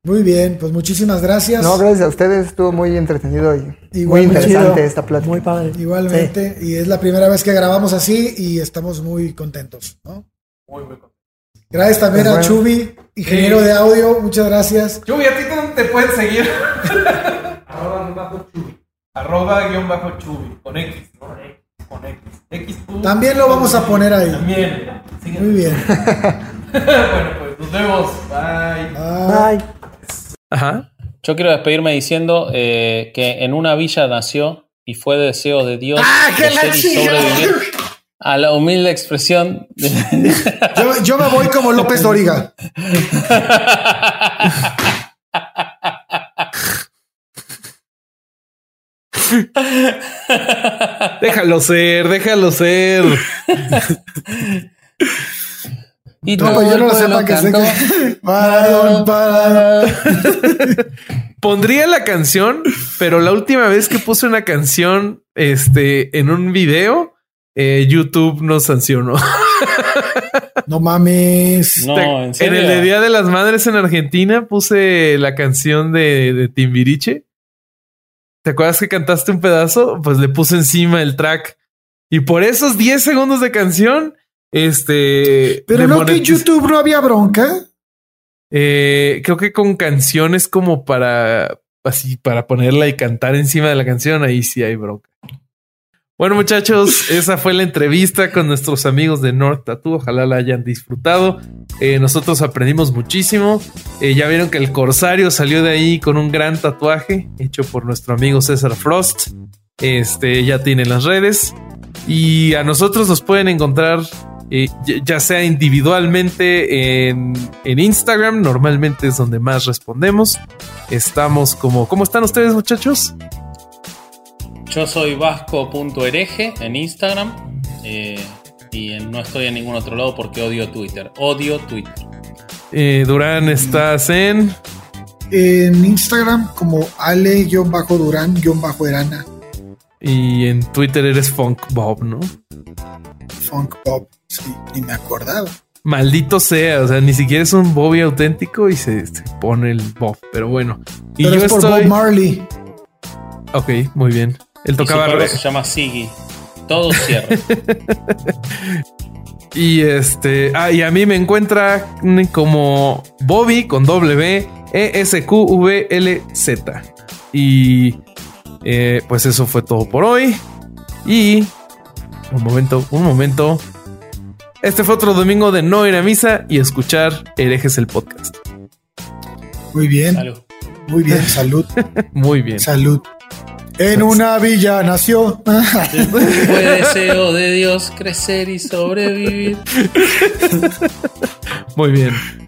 Muy bien, pues muchísimas gracias. No, gracias a ustedes, estuvo muy entretenido y muy Igual, muy interesante esta plática. muy padre. Igualmente, y es la primera vez que grabamos así y estamos muy contentos. ¿no? Muy, muy contento. Gracias también Pues a bueno. Chubi, ingeniero Sí. de audio, muchas gracias. Chubi, ¿a ti dónde te pueden seguir? Arroba guion bajo Chubi. Arroba guion bajo Chubi. Con X, ¿no? Con X. X tú. También lo vamos a poner ahí. También. Síguenos. Muy bien. bueno, pues nos vemos. Bye. Ah, Bye. Ajá. Yo quiero despedirme diciendo eh, que en una villa nació y fue deseo de Dios ¡Ah, que la sobrevivir a la humilde expresión de... yo, yo me voy como López Doriga. Déjalo ser, déjalo ser. y No, todo yo no lo que sé cantó. que. Parón, parón. Pondría la canción, pero la última vez que puse una canción este, en un video, eh, YouTube nos sancionó. No mames. No, en serio. el de Día de las Madres en Argentina puse la canción de, de Timbiriche. ¿Te acuerdas que cantaste un pedazo? Pues le puse encima el track. Y por esos 10 segundos de canción, este... Pero no que en YouTube no había bronca. Eh, creo que con canciones como para así para ponerla y cantar encima de la canción, ahí sí hay bronca. Bueno, muchachos, esa fue la entrevista con nuestros amigos de North Tattoo. Ojalá la hayan disfrutado. Eh, nosotros aprendimos muchísimo. Eh, ya vieron que el Corsario salió de ahí con un gran tatuaje hecho por nuestro amigo César Frost. Este ya tiene las redes. Y a nosotros nos pueden encontrar eh, ya sea individualmente en, en, Instagram, normalmente es donde más respondemos. Estamos como, ¿cómo están ustedes muchachos? Yo soy vasco.hereje en Instagram eh, y no estoy en ningún otro lado porque odio Twitter. Odio Twitter. Eh, Durán, estás en... En Instagram como ale-durán-erana. Y en Twitter eres Funk Bob, ¿no? Funk Bob, sí, ni me acordaba. Maldito sea, o sea, ni siquiera es un Bobby auténtico y se, pone el Bob, pero bueno. Y yo es por estoy... Bob Marley. Ok, muy bien. Él tocaba. Y se llama Siggy. Todo cierra. y este. Ah, y a mí me encuentra como Bobby con W E S Q V L Z. Y eh, pues eso fue todo por hoy. Y un momento, un momento. Este fue otro domingo de no ir a misa y escuchar herejes el podcast. Muy bien. Muy bien, salud. Muy bien. Salud. En una villa nació. Fue deseo de Dios crecer y sobrevivir. Muy bien.